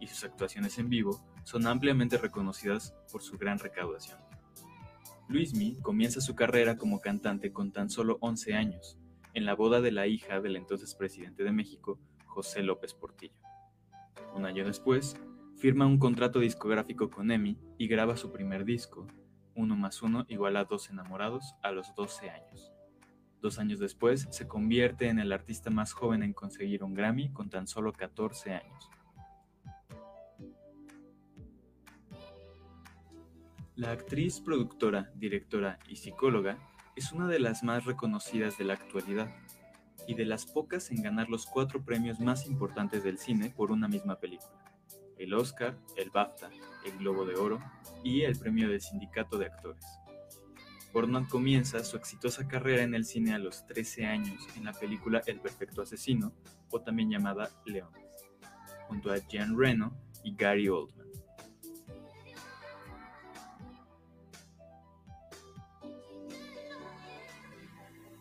y sus actuaciones en vivo son ampliamente reconocidas por su gran recaudación. Luismi comienza su carrera como cantante con tan solo 11 años, en la boda de la hija del entonces presidente de México, José López Portillo. Un año después, firma un contrato discográfico con EMI y graba su primer disco, uno más uno igual a dos enamorados a los 12 años. Dos años después se convierte en el artista más joven en conseguir un Grammy con tan solo 14 años. La actriz, productora, directora y psicóloga es una de las más reconocidas de la actualidad y de las pocas en ganar los cuatro premios más importantes del cine por una misma película el Oscar, el BAFTA, el Globo de Oro y el Premio del Sindicato de Actores. Portman comienza su exitosa carrera en el cine a los 13 años en la película El Perfecto Asesino, o también llamada León, junto a Jean Reno y Gary Oldman.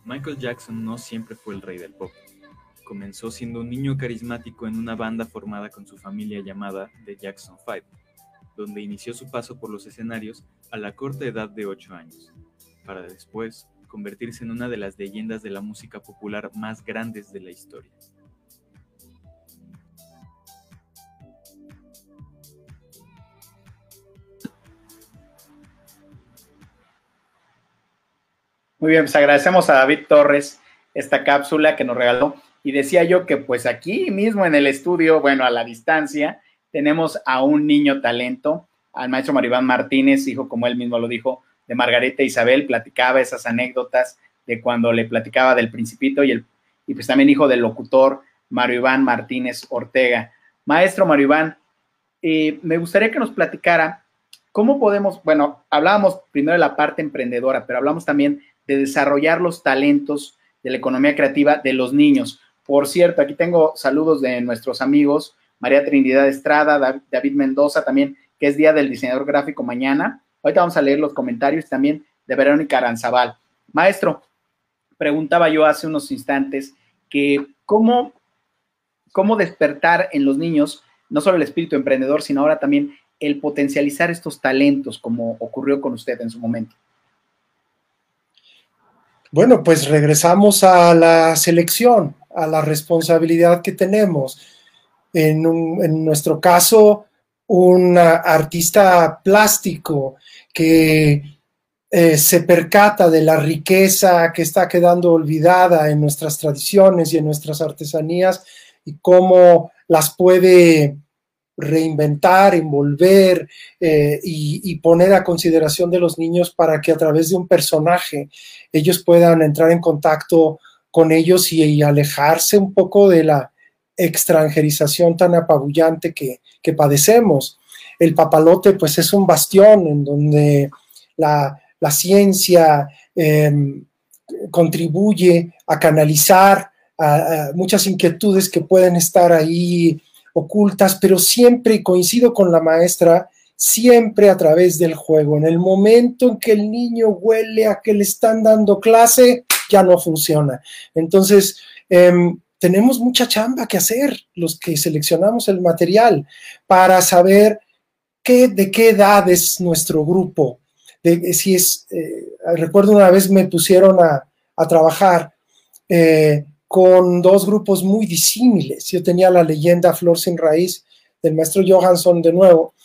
Michael Jackson no siempre fue el rey del pop comenzó siendo un niño carismático en una banda formada con su familia llamada The Jackson Five, donde inició su paso por los escenarios a la corta edad de 8 años, para después convertirse en una de las leyendas de la música popular más grandes de la historia. Muy bien, pues agradecemos a David Torres esta cápsula que nos regaló. Y decía yo que pues aquí mismo en el estudio, bueno, a la distancia, tenemos a un niño talento, al maestro Maribán Martínez, hijo, como él mismo lo dijo, de Margarita Isabel, platicaba esas anécdotas de cuando le platicaba del principito y, el, y pues también hijo del locutor Mario Iván Martínez Ortega. Maestro Mario Iván, eh, me gustaría que nos platicara cómo podemos, bueno, hablábamos primero de la parte emprendedora, pero hablamos también de desarrollar los talentos de la economía creativa de los niños. Por cierto, aquí tengo saludos de nuestros amigos, María Trinidad Estrada, David Mendoza también, que es Día del Diseñador Gráfico mañana. Ahorita vamos a leer los comentarios también de Verónica Aranzabal. Maestro, preguntaba yo hace unos instantes que cómo, cómo despertar en los niños no solo el espíritu emprendedor, sino ahora también el potencializar estos talentos, como ocurrió con usted en su momento. Bueno, pues regresamos a la selección, a la responsabilidad que tenemos. En, nuestro caso, un artista plástico que eh, se percata de la riqueza que está quedando olvidada en nuestras tradiciones y en nuestras artesanías y cómo las puede reinventar, envolver eh, y, poner a consideración de los niños para que a través de un personaje ellos puedan entrar en contacto con ellos y, alejarse un poco de la extranjerización tan apabullante que, padecemos. El papalote pues es un bastión en donde la, ciencia em, contribuye a canalizar muchas inquietudes que pueden estar ahí ocultas, pero siempre, coincido con la maestra, siempre a través del juego. En el momento en que el niño huele a que le están dando clase, ya no funciona. Entonces, em, tenemos mucha chamba que hacer los que seleccionamos el material para saber qué, de qué edad es nuestro grupo. De, si es, eh, recuerdo una vez me pusieron a, a trabajar eh, con dos grupos muy disímiles. Yo tenía la leyenda Flor sin raíz del maestro Johansson de nuevo,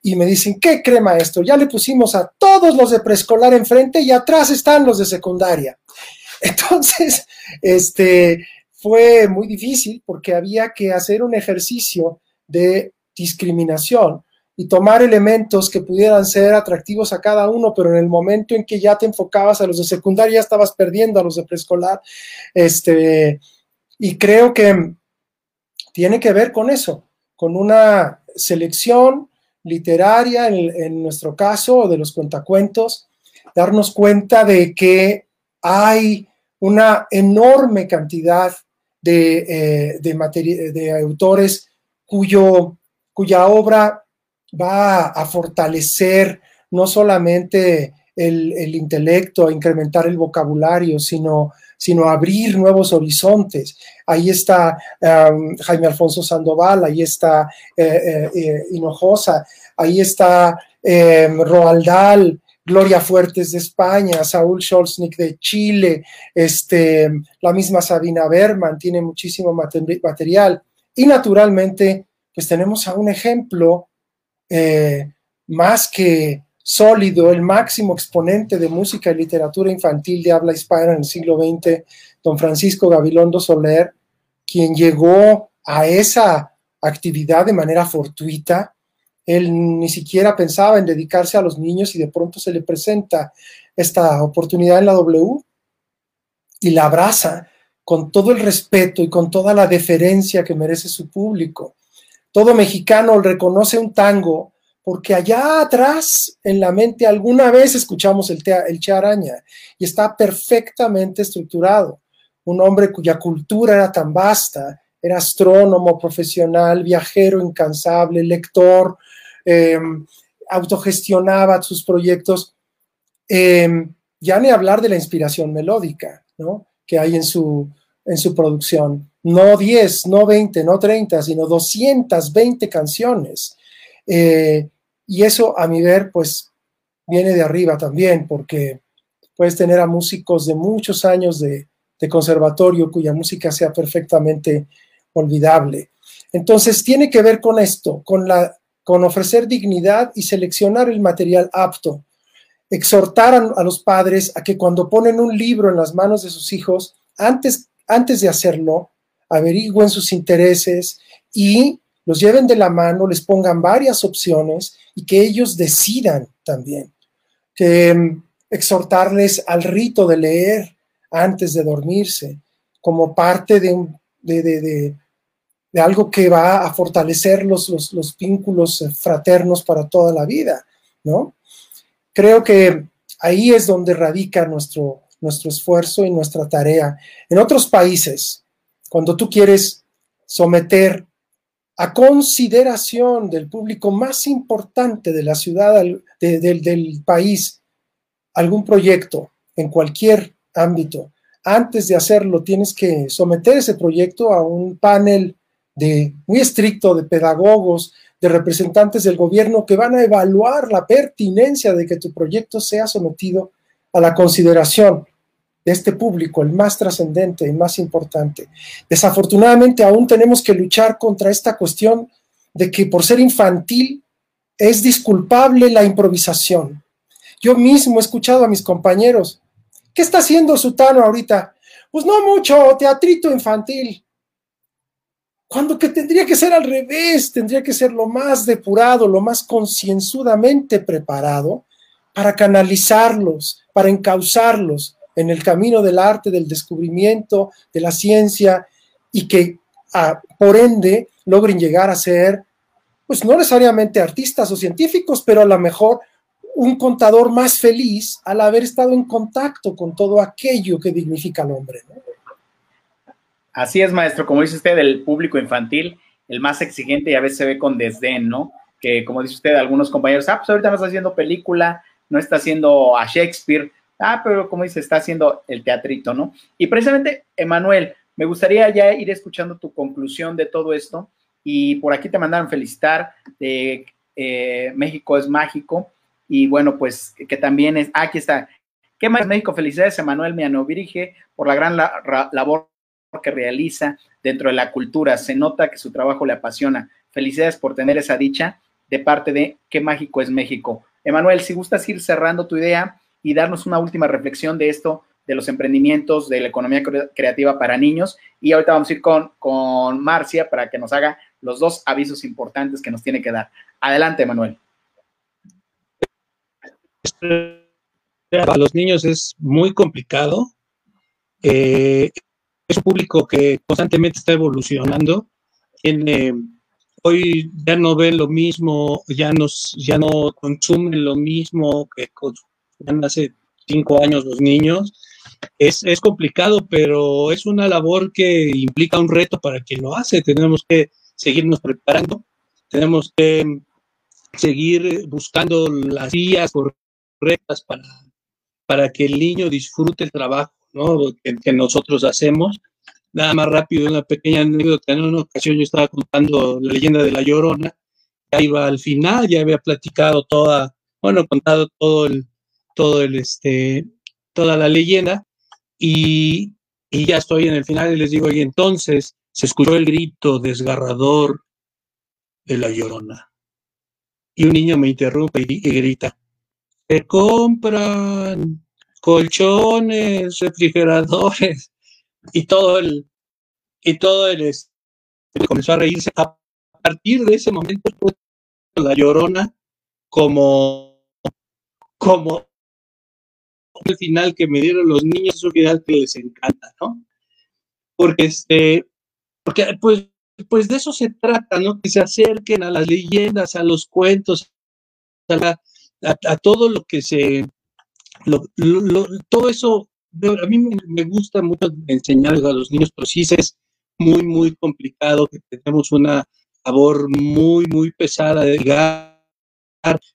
y me dicen, ¿qué crema esto? Ya le pusimos a todos los de preescolar enfrente y atrás están los de secundaria. Entonces, este, fue muy difícil porque había que hacer un ejercicio de discriminación y tomar elementos que pudieran ser atractivos a cada uno, pero en el momento en que ya te enfocabas a los de secundaria, ya estabas perdiendo a los de preescolar. Este, y creo que tiene que ver con eso, con una selección literaria, en, nuestro caso, de los cuentacuentos, darnos cuenta de que hay una enorme cantidad de, eh, de, de autores cuyo, cuya obra va a fortalecer no solamente el, el, intelecto, a incrementar el vocabulario, sino, sino abrir nuevos horizontes. Ahí está um, Jaime Alfonso Sandoval, ahí está eh, eh, Hinojosa, ahí está eh, Roaldal, Gloria Fuertes de España, Saúl Scholznik de Chile, este, la misma Sabina Berman tiene muchísimo material. Y naturalmente, pues tenemos a un ejemplo eh, más que sólido, el máximo exponente de música y literatura infantil de habla hispana en el siglo XX, don Francisco Gabilondo Soler, quien llegó a esa actividad de manera fortuita, él ni siquiera pensaba en dedicarse a los niños y de pronto se le presenta esta oportunidad en la W y la abraza con todo el respeto y con toda la deferencia que merece su público. Todo mexicano reconoce un tango porque allá atrás en la mente alguna vez escuchamos el, el Araña y está perfectamente estructurado. Un hombre cuya cultura era tan vasta, era astrónomo profesional, viajero incansable, lector, Em, autogestionaba sus proyectos. Em, ya ni hablar de la inspiración melódica que hay en su, en su producción. No 10, no 20, no 30, sino 220 canciones. Eh, y eso, a mi ver, pues viene de arriba también, porque puedes tener a músicos de muchos años de, conservatorio cuya música sea perfectamente olvidable. Entonces, tiene que ver con esto, con la con ofrecer dignidad y seleccionar el material apto. Exhortar a, los padres a que cuando ponen un libro en las manos de sus hijos, antes, antes de hacerlo, averigüen sus intereses y los lleven de la mano, les pongan varias opciones y que ellos decidan también. Que mm, exhortarles al rito de leer antes de dormirse, como parte de, un, de, algo que va a fortalecer los, los, vínculos fraternos para toda la vida, ¿no? Creo que ahí es donde radica nuestro, nuestro esfuerzo y nuestra tarea. En otros países, cuando tú quieres someter a consideración del público más importante de la ciudad, del país, algún proyecto en cualquier ámbito, antes de hacerlo tienes que someter ese proyecto a un panel de muy estricto de pedagogos, de representantes del gobierno que van a evaluar la pertinencia de que tu proyecto sea sometido a la consideración de este público, el más trascendente y más importante. Desafortunadamente aún tenemos que luchar contra esta cuestión de que por ser infantil es disculpable la improvisación. Yo mismo he escuchado a mis compañeros, ¿qué está haciendo Sutano ahorita? Pues no mucho, teatrito infantil. Cuando que tendría que ser al revés, tendría que ser lo más depurado, lo más concienzudamente preparado para canalizarlos, para encauzarlos en el camino del arte, del descubrimiento, de la ciencia y que ah, por ende logren llegar a ser, pues no necesariamente artistas o científicos, pero a lo mejor un contador más feliz al haber estado en contacto con todo aquello que dignifica al hombre. ¿no? Así es, maestro, como dice usted, el público infantil, el más exigente y a veces se ve con desdén, ¿no? Que como dice usted, algunos compañeros, ah, pues ahorita no está haciendo película, no está haciendo a Shakespeare, ah, pero como dice, está haciendo el teatrito, ¿no? Y precisamente, Emanuel, me gustaría ya ir escuchando tu conclusión de todo esto y por aquí te mandaron felicitar de eh, México es mágico y bueno, pues que también es, ah, aquí está, ¿qué más México? Felicidades, Emanuel Mianovirige, por la gran labor que realiza dentro de la cultura. Se nota que su trabajo le apasiona. Felicidades por tener esa dicha de parte de Qué Mágico es México. Emanuel, si gustas ir cerrando tu idea y darnos una última reflexión de esto, de los emprendimientos, de la economía creativa para niños. Y ahorita vamos a ir con, con Marcia para que nos haga los dos avisos importantes que nos tiene que dar. Adelante, Emanuel. Para los niños es muy complicado. Eh, es público que constantemente está evolucionando. hoy ya no ven lo mismo, ya, nos, ya no consumen lo mismo que hace cinco años los niños. Es, es, complicado, pero es una labor que implica un reto para quien lo hace. Tenemos que seguirnos preparando, tenemos que seguir buscando las vías correctas para, para que el niño disfrute el trabajo ¿no? que, nosotros hacemos. Nada más rápido, una pequeña anécdota. En una ocasión yo estaba contando la leyenda de la Llorona, ya iba al final, ya había platicado toda, bueno, contado todo el, todo el, este, toda la leyenda, y, y ya estoy en el final y les digo, y entonces se escuchó el grito desgarrador de la llorona. Y un niño me interrumpe y, grita, se compran colchones, refrigeradores, y todo el, y todo el, este, comenzó a reírse. A partir de ese momento, la llorona como, como el final que me dieron los niños es un final que les encanta, ¿no? Porque este, porque pues pues de eso se trata, ¿no? Que se acerquen a las leyendas, a los cuentos, a, todo lo que se, todo eso, a mí me, gusta mucho enseñar a los niños, pero sí es muy, muy complicado, que tenemos una labor muy, muy pesada de llegar.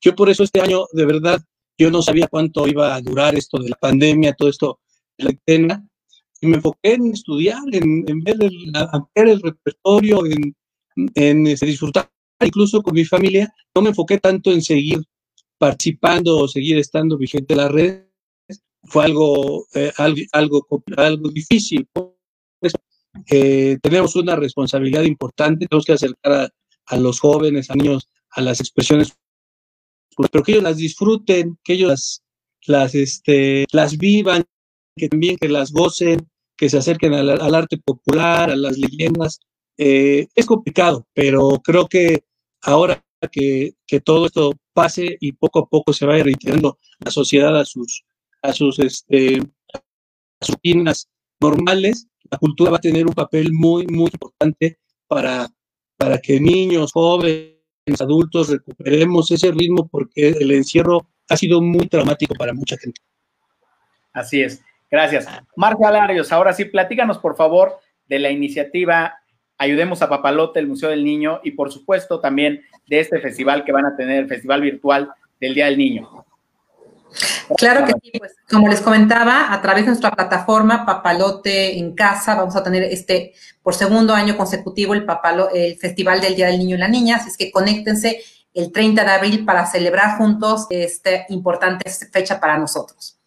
Yo por eso este año, de verdad, yo no sabía cuánto iba a durar esto de la pandemia, todo esto de la escena, y me enfoqué en estudiar, en, en ver el, repertorio, en, en este, disfrutar incluso con mi familia. No me enfoqué tanto en seguir participando o seguir estando vigente en las redes. Fue algo, eh, algo, algo, algo, difícil. Pues, tenemos una responsabilidad importante, tenemos que acercar a, a, los jóvenes, a niños, a las expresiones, pero que ellos las disfruten, que ellos las, las, este, las vivan, que también que las gocen, que se acerquen al, arte popular, a las leyendas. Eh, es complicado, pero creo que ahora que, que, todo esto pase y poco a poco se vaya retirando la sociedad a sus, a sus, este, a sus rutinas normales, la cultura va a tener un papel muy, muy importante para, para que niños, jóvenes, adultos recuperemos ese ritmo porque el encierro ha sido muy traumático para mucha gente. Así es. Gracias. Marcia Larios, ahora sí, platícanos por favor de la iniciativa Ayudemos a Papalote, el Museo del Niño, y por supuesto también de este festival que van a tener, el Festival Virtual del Día del Niño. Claro que sí, pues como les comentaba, a través de nuestra plataforma Papalote en Casa vamos a tener este por segundo año consecutivo el, Papalo, el Festival del Día del Niño y la Niña, así es que conéctense el 30 de abril para celebrar juntos esta importante fecha para nosotros.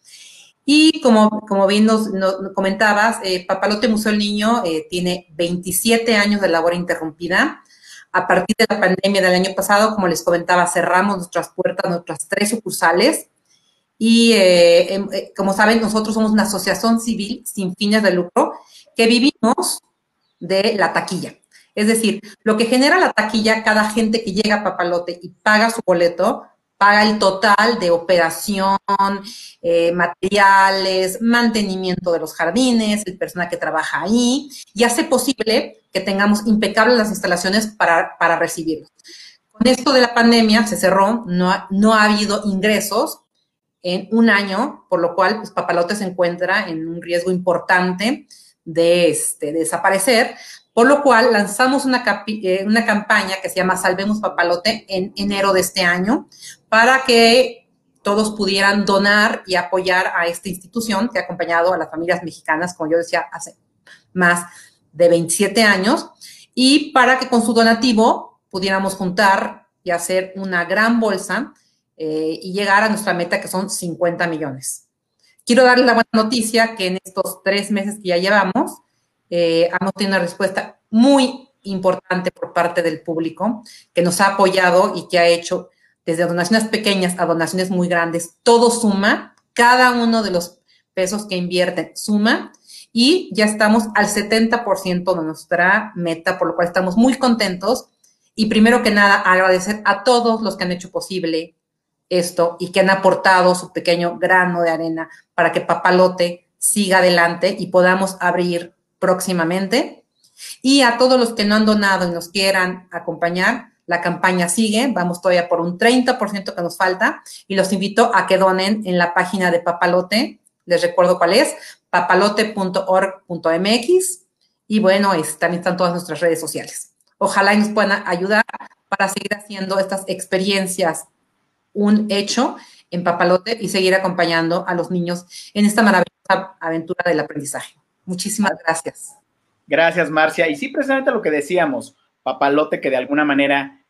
Y como, como bien nos, comentabas, eh, Papalote Museo del Niño eh, tiene 27 años de labor interrumpida. A partir de la pandemia del año pasado, como les comentaba, cerramos nuestras puertas, nuestras tres sucursales. Y eh, em, como saben, nosotros somos una asociación civil sin fines de lucro que vivimos de la taquilla. Es decir, lo que genera la taquilla, cada gente que llega a Papalote y paga su boleto, paga el total de operación, eh, materiales, mantenimiento de los jardines, el personal que trabaja ahí, y hace posible que tengamos impecables las instalaciones para, para recibirlos. Con esto de la pandemia se cerró, no no ha habido ingresos en un año, por lo cual pues, Papalote se encuentra en un riesgo importante de, este, de desaparecer, por lo cual lanzamos una, eh, una campaña que se llama Salvemos Papalote en enero de este año para que todos pudieran donar y apoyar a esta institución que ha acompañado a las familias mexicanas, como yo decía, hace más de 27 años, y para que con su donativo pudiéramos juntar y hacer una gran bolsa eh, y llegar a nuestra meta que son 50 millones. Quiero darles la buena noticia que en estos tres meses que ya llevamos, eh, hemos tenido una respuesta muy importante por parte del público que nos ha apoyado y que ha hecho desde donaciones pequeñas a donaciones muy grandes, todo suma, cada uno de los pesos que invierten suma y ya estamos al 70% de nuestra meta, por lo cual estamos muy contentos. Y primero que nada, agradecer a todos los que han hecho posible esto y que han aportado su pequeño grano de arena para que Papalote siga adelante y podamos abrir próximamente. Y a todos los que no han donado y nos quieran acompañar, la campaña sigue, vamos todavía por un 30% que nos falta y los invito a que donen en la página de Papalote. Les recuerdo cuál es, papalote.org.mx y bueno, también están todas nuestras redes sociales. Ojalá nos puedan ayudar para seguir haciendo estas experiencias un hecho en Papalote y seguir acompañando a los niños en esta maravillosa aventura del aprendizaje. Muchísimas gracias. Gracias, Marcia. Y sí, precisamente lo que decíamos, Papalote que de alguna manera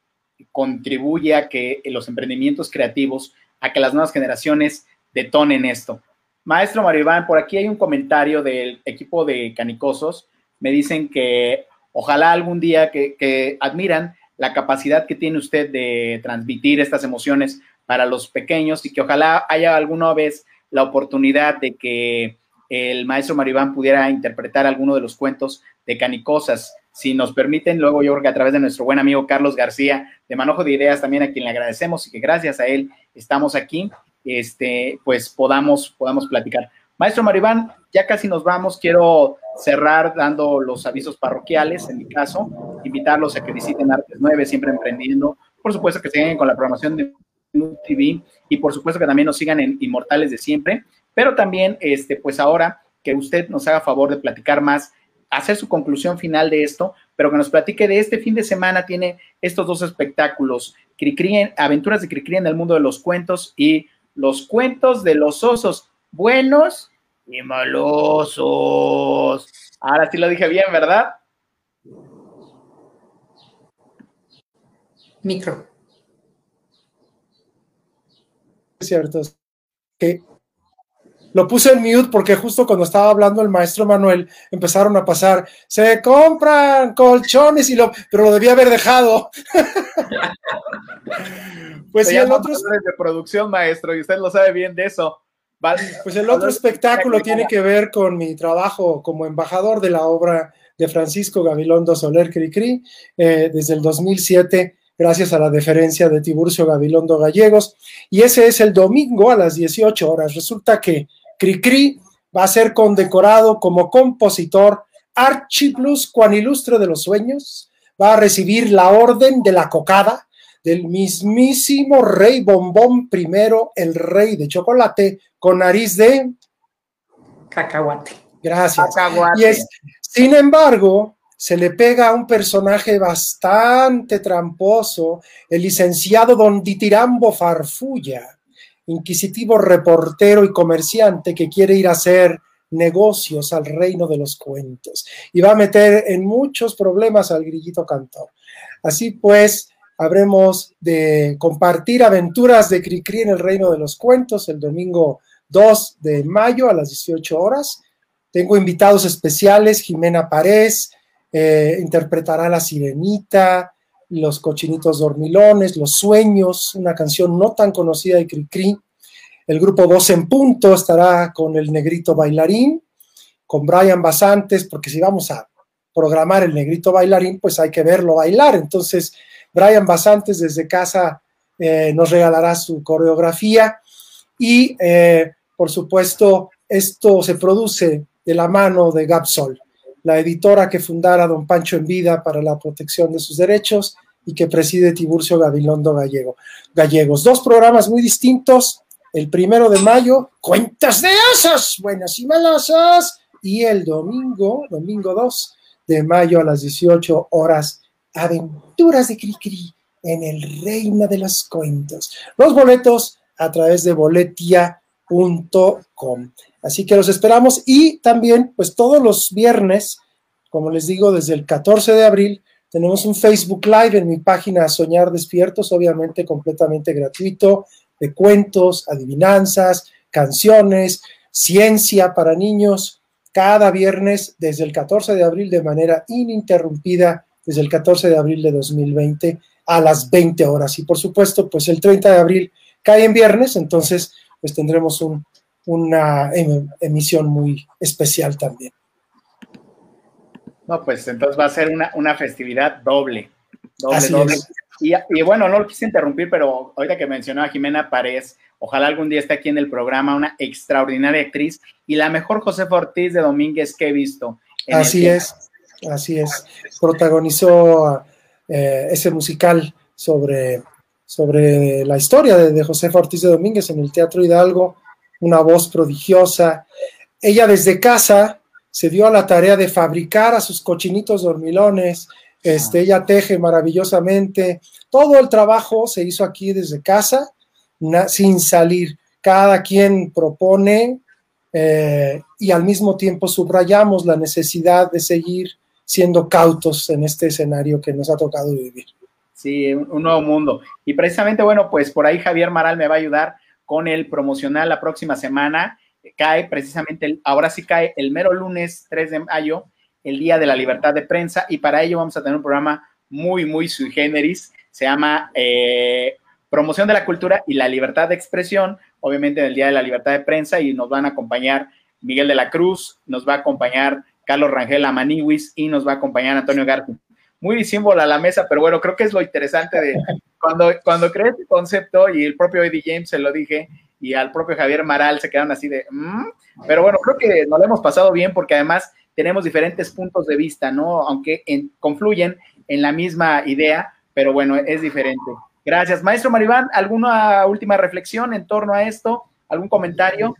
contribuye a que los emprendimientos creativos, a que las nuevas generaciones detonen esto. Maestro Maribán, por aquí hay un comentario del equipo de Canicosos. Me dicen que ojalá algún día que, que admiran la capacidad que tiene usted de transmitir estas emociones para los pequeños y que ojalá haya alguna vez la oportunidad de que el maestro Maribán pudiera interpretar alguno de los cuentos de Canicosas. Si nos permiten, luego yo creo que a través de nuestro buen amigo Carlos García de Manojo de Ideas, también a quien le agradecemos y que gracias a él estamos aquí, este, pues podamos, podamos platicar. Maestro Maribán, ya casi nos vamos. Quiero cerrar dando los avisos parroquiales, en mi caso, invitarlos a que visiten Artes 9, siempre emprendiendo. Por supuesto que sigan con la programación de TV y por supuesto que también nos sigan en Inmortales de Siempre, pero también, este, pues ahora que usted nos haga favor de platicar más, hacer su conclusión final de esto, pero que nos platique de este fin de semana, tiene estos dos espectáculos, Cricri, Aventuras de Cricri en el mundo de los cuentos y los cuentos de los osos buenos y malosos. Ahora sí lo dije bien, ¿verdad? Micro. Es cierto. Que lo puse en mute porque justo cuando estaba hablando el maestro Manuel empezaron a pasar, se compran colchones y lo, pero lo debía haber dejado. pues sí, el otro de producción, maestro, y usted lo sabe bien de eso. Pues el otro espectáculo tiene que ver con mi trabajo como embajador de la obra de Francisco Gabilondo Soler Cricri eh, desde el 2007, gracias a la deferencia de Tiburcio Gabilondo Gallegos. Y ese es el domingo a las 18 horas. Resulta que Cricri va a ser condecorado como compositor Archiplus Cuanilustre de los Sueños, va a recibir la Orden de la Cocada del mismísimo Rey Bombón I, el Rey de Chocolate, con nariz de cacahuate. Gracias. Y es, sin embargo, se le pega a un personaje bastante tramposo, el licenciado Don Ditirambo Farfulla, inquisitivo reportero y comerciante que quiere ir a hacer negocios al reino de los cuentos y va a meter en muchos problemas al grillito cantor. Así pues, habremos de compartir aventuras de Cricri en el reino de los cuentos el domingo 2 de mayo a las 18 horas. Tengo invitados especiales, Jimena Párez, eh, interpretará La Sirenita, Los Cochinitos Dormilones, Los Sueños, una canción no tan conocida de Cricri. El grupo 2 en punto estará con el negrito bailarín, con Brian Basantes, porque si vamos a programar el negrito bailarín, pues hay que verlo bailar. Entonces, Brian Basantes desde casa eh, nos regalará su coreografía y eh, por supuesto, esto se produce de la mano de Gapsol, la editora que fundara don Pancho en vida para la protección de sus derechos y que preside Tiburcio Gabilondo Gallego. Gallegos. Dos programas muy distintos. El primero de mayo, Cuentas de Osos, buenas y malosas. Y el domingo, domingo 2 de mayo a las 18 horas, Aventuras de Cricri en el Reino de los Cuentos. Los boletos a través de Boletia Com. Así que los esperamos y también, pues todos los viernes, como les digo, desde el 14 de abril, tenemos un Facebook Live en mi página Soñar Despiertos, obviamente completamente gratuito, de cuentos, adivinanzas, canciones, ciencia para niños, cada viernes desde el 14 de abril de manera ininterrumpida, desde el 14 de abril de 2020 a las 20 horas. Y por supuesto, pues el 30 de abril cae en viernes, entonces pues tendremos una em, emisión muy especial también. No, pues entonces va a ser una, festividad doble. Doble, doble. Y, bueno, no lo quise interrumpir, pero ahorita que mencionó a Jimena Párez, ojalá algún día esté aquí en el programa, una extraordinaria actriz y la mejor Josefa Ortiz de Domínguez que he visto. Así es, así es. Protagonizó eh, ese musical sobre sobre la historia de, José Ortiz de Domínguez en el Teatro Hidalgo, una voz prodigiosa. Ella desde casa se dio a la tarea de fabricar a sus cochinitos dormilones, este, ella teje maravillosamente, todo el trabajo se hizo aquí desde casa sin salir. Cada quien propone eh, y al mismo tiempo subrayamos la necesidad de seguir siendo cautos en este escenario que nos ha tocado vivir. Sí, un, nuevo mundo. Y precisamente, bueno, pues por ahí Javier Maral me va a ayudar con el promocional la próxima semana. Cae precisamente, ahora sí cae el mero lunes 3 de mayo, el Día de la Libertad de Prensa, y para ello vamos a tener un programa muy, muy sui generis. Se llama eh, Promoción de la Cultura y la Libertad de Expresión, obviamente en el Día de la Libertad de Prensa, y nos van a acompañar Miguel de la Cruz, nos va a acompañar Carlos Rangel Amaniwis y nos va a acompañar Antonio García. Muy símbolo a la mesa, pero bueno, creo que es lo interesante de cuando, cuando creé este concepto y el propio Eddie James se lo dije y al propio Javier Maral se quedaron así de, mm". pero bueno, creo que nos lo hemos pasado bien porque además tenemos diferentes puntos de vista, ¿no? Aunque confluyen en la misma idea, pero bueno, es diferente. Gracias. Maestro Maribán, ¿alguna última reflexión en torno a esto? ¿Algún comentario?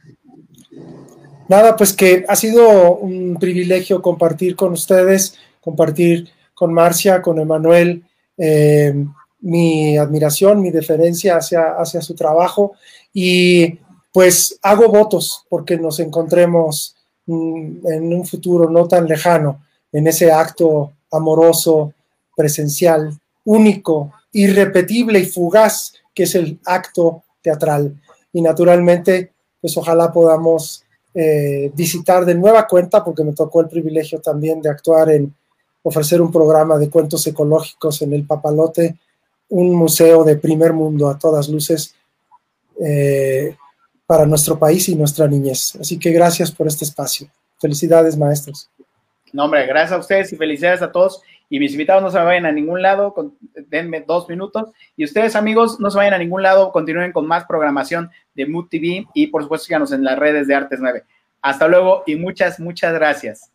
Nada, pues que ha sido un privilegio compartir con ustedes, compartir con Marcia, con Emanuel, eh, mi admiración, mi deferencia hacia, hacia su trabajo y pues hago votos porque nos encontremos mm, en un futuro no tan lejano, en ese acto amoroso, presencial, único, irrepetible y fugaz que es el acto teatral. Y naturalmente, pues ojalá podamos eh, visitar de nueva cuenta, porque me tocó el privilegio también de actuar en ofrecer un programa de cuentos ecológicos en el Papalote, un museo de primer mundo a todas luces eh, para nuestro país y nuestra niñez. Así que gracias por este espacio. Felicidades, maestros. No, hombre, gracias a ustedes y felicidades a todos. Y mis invitados no se vayan a ningún lado, denme dos minutos. Y ustedes, amigos, no se vayan a ningún lado, continúen con más programación de Mood TV y, por supuesto, síganos en las redes de Artes 9. Hasta luego y muchas, muchas gracias.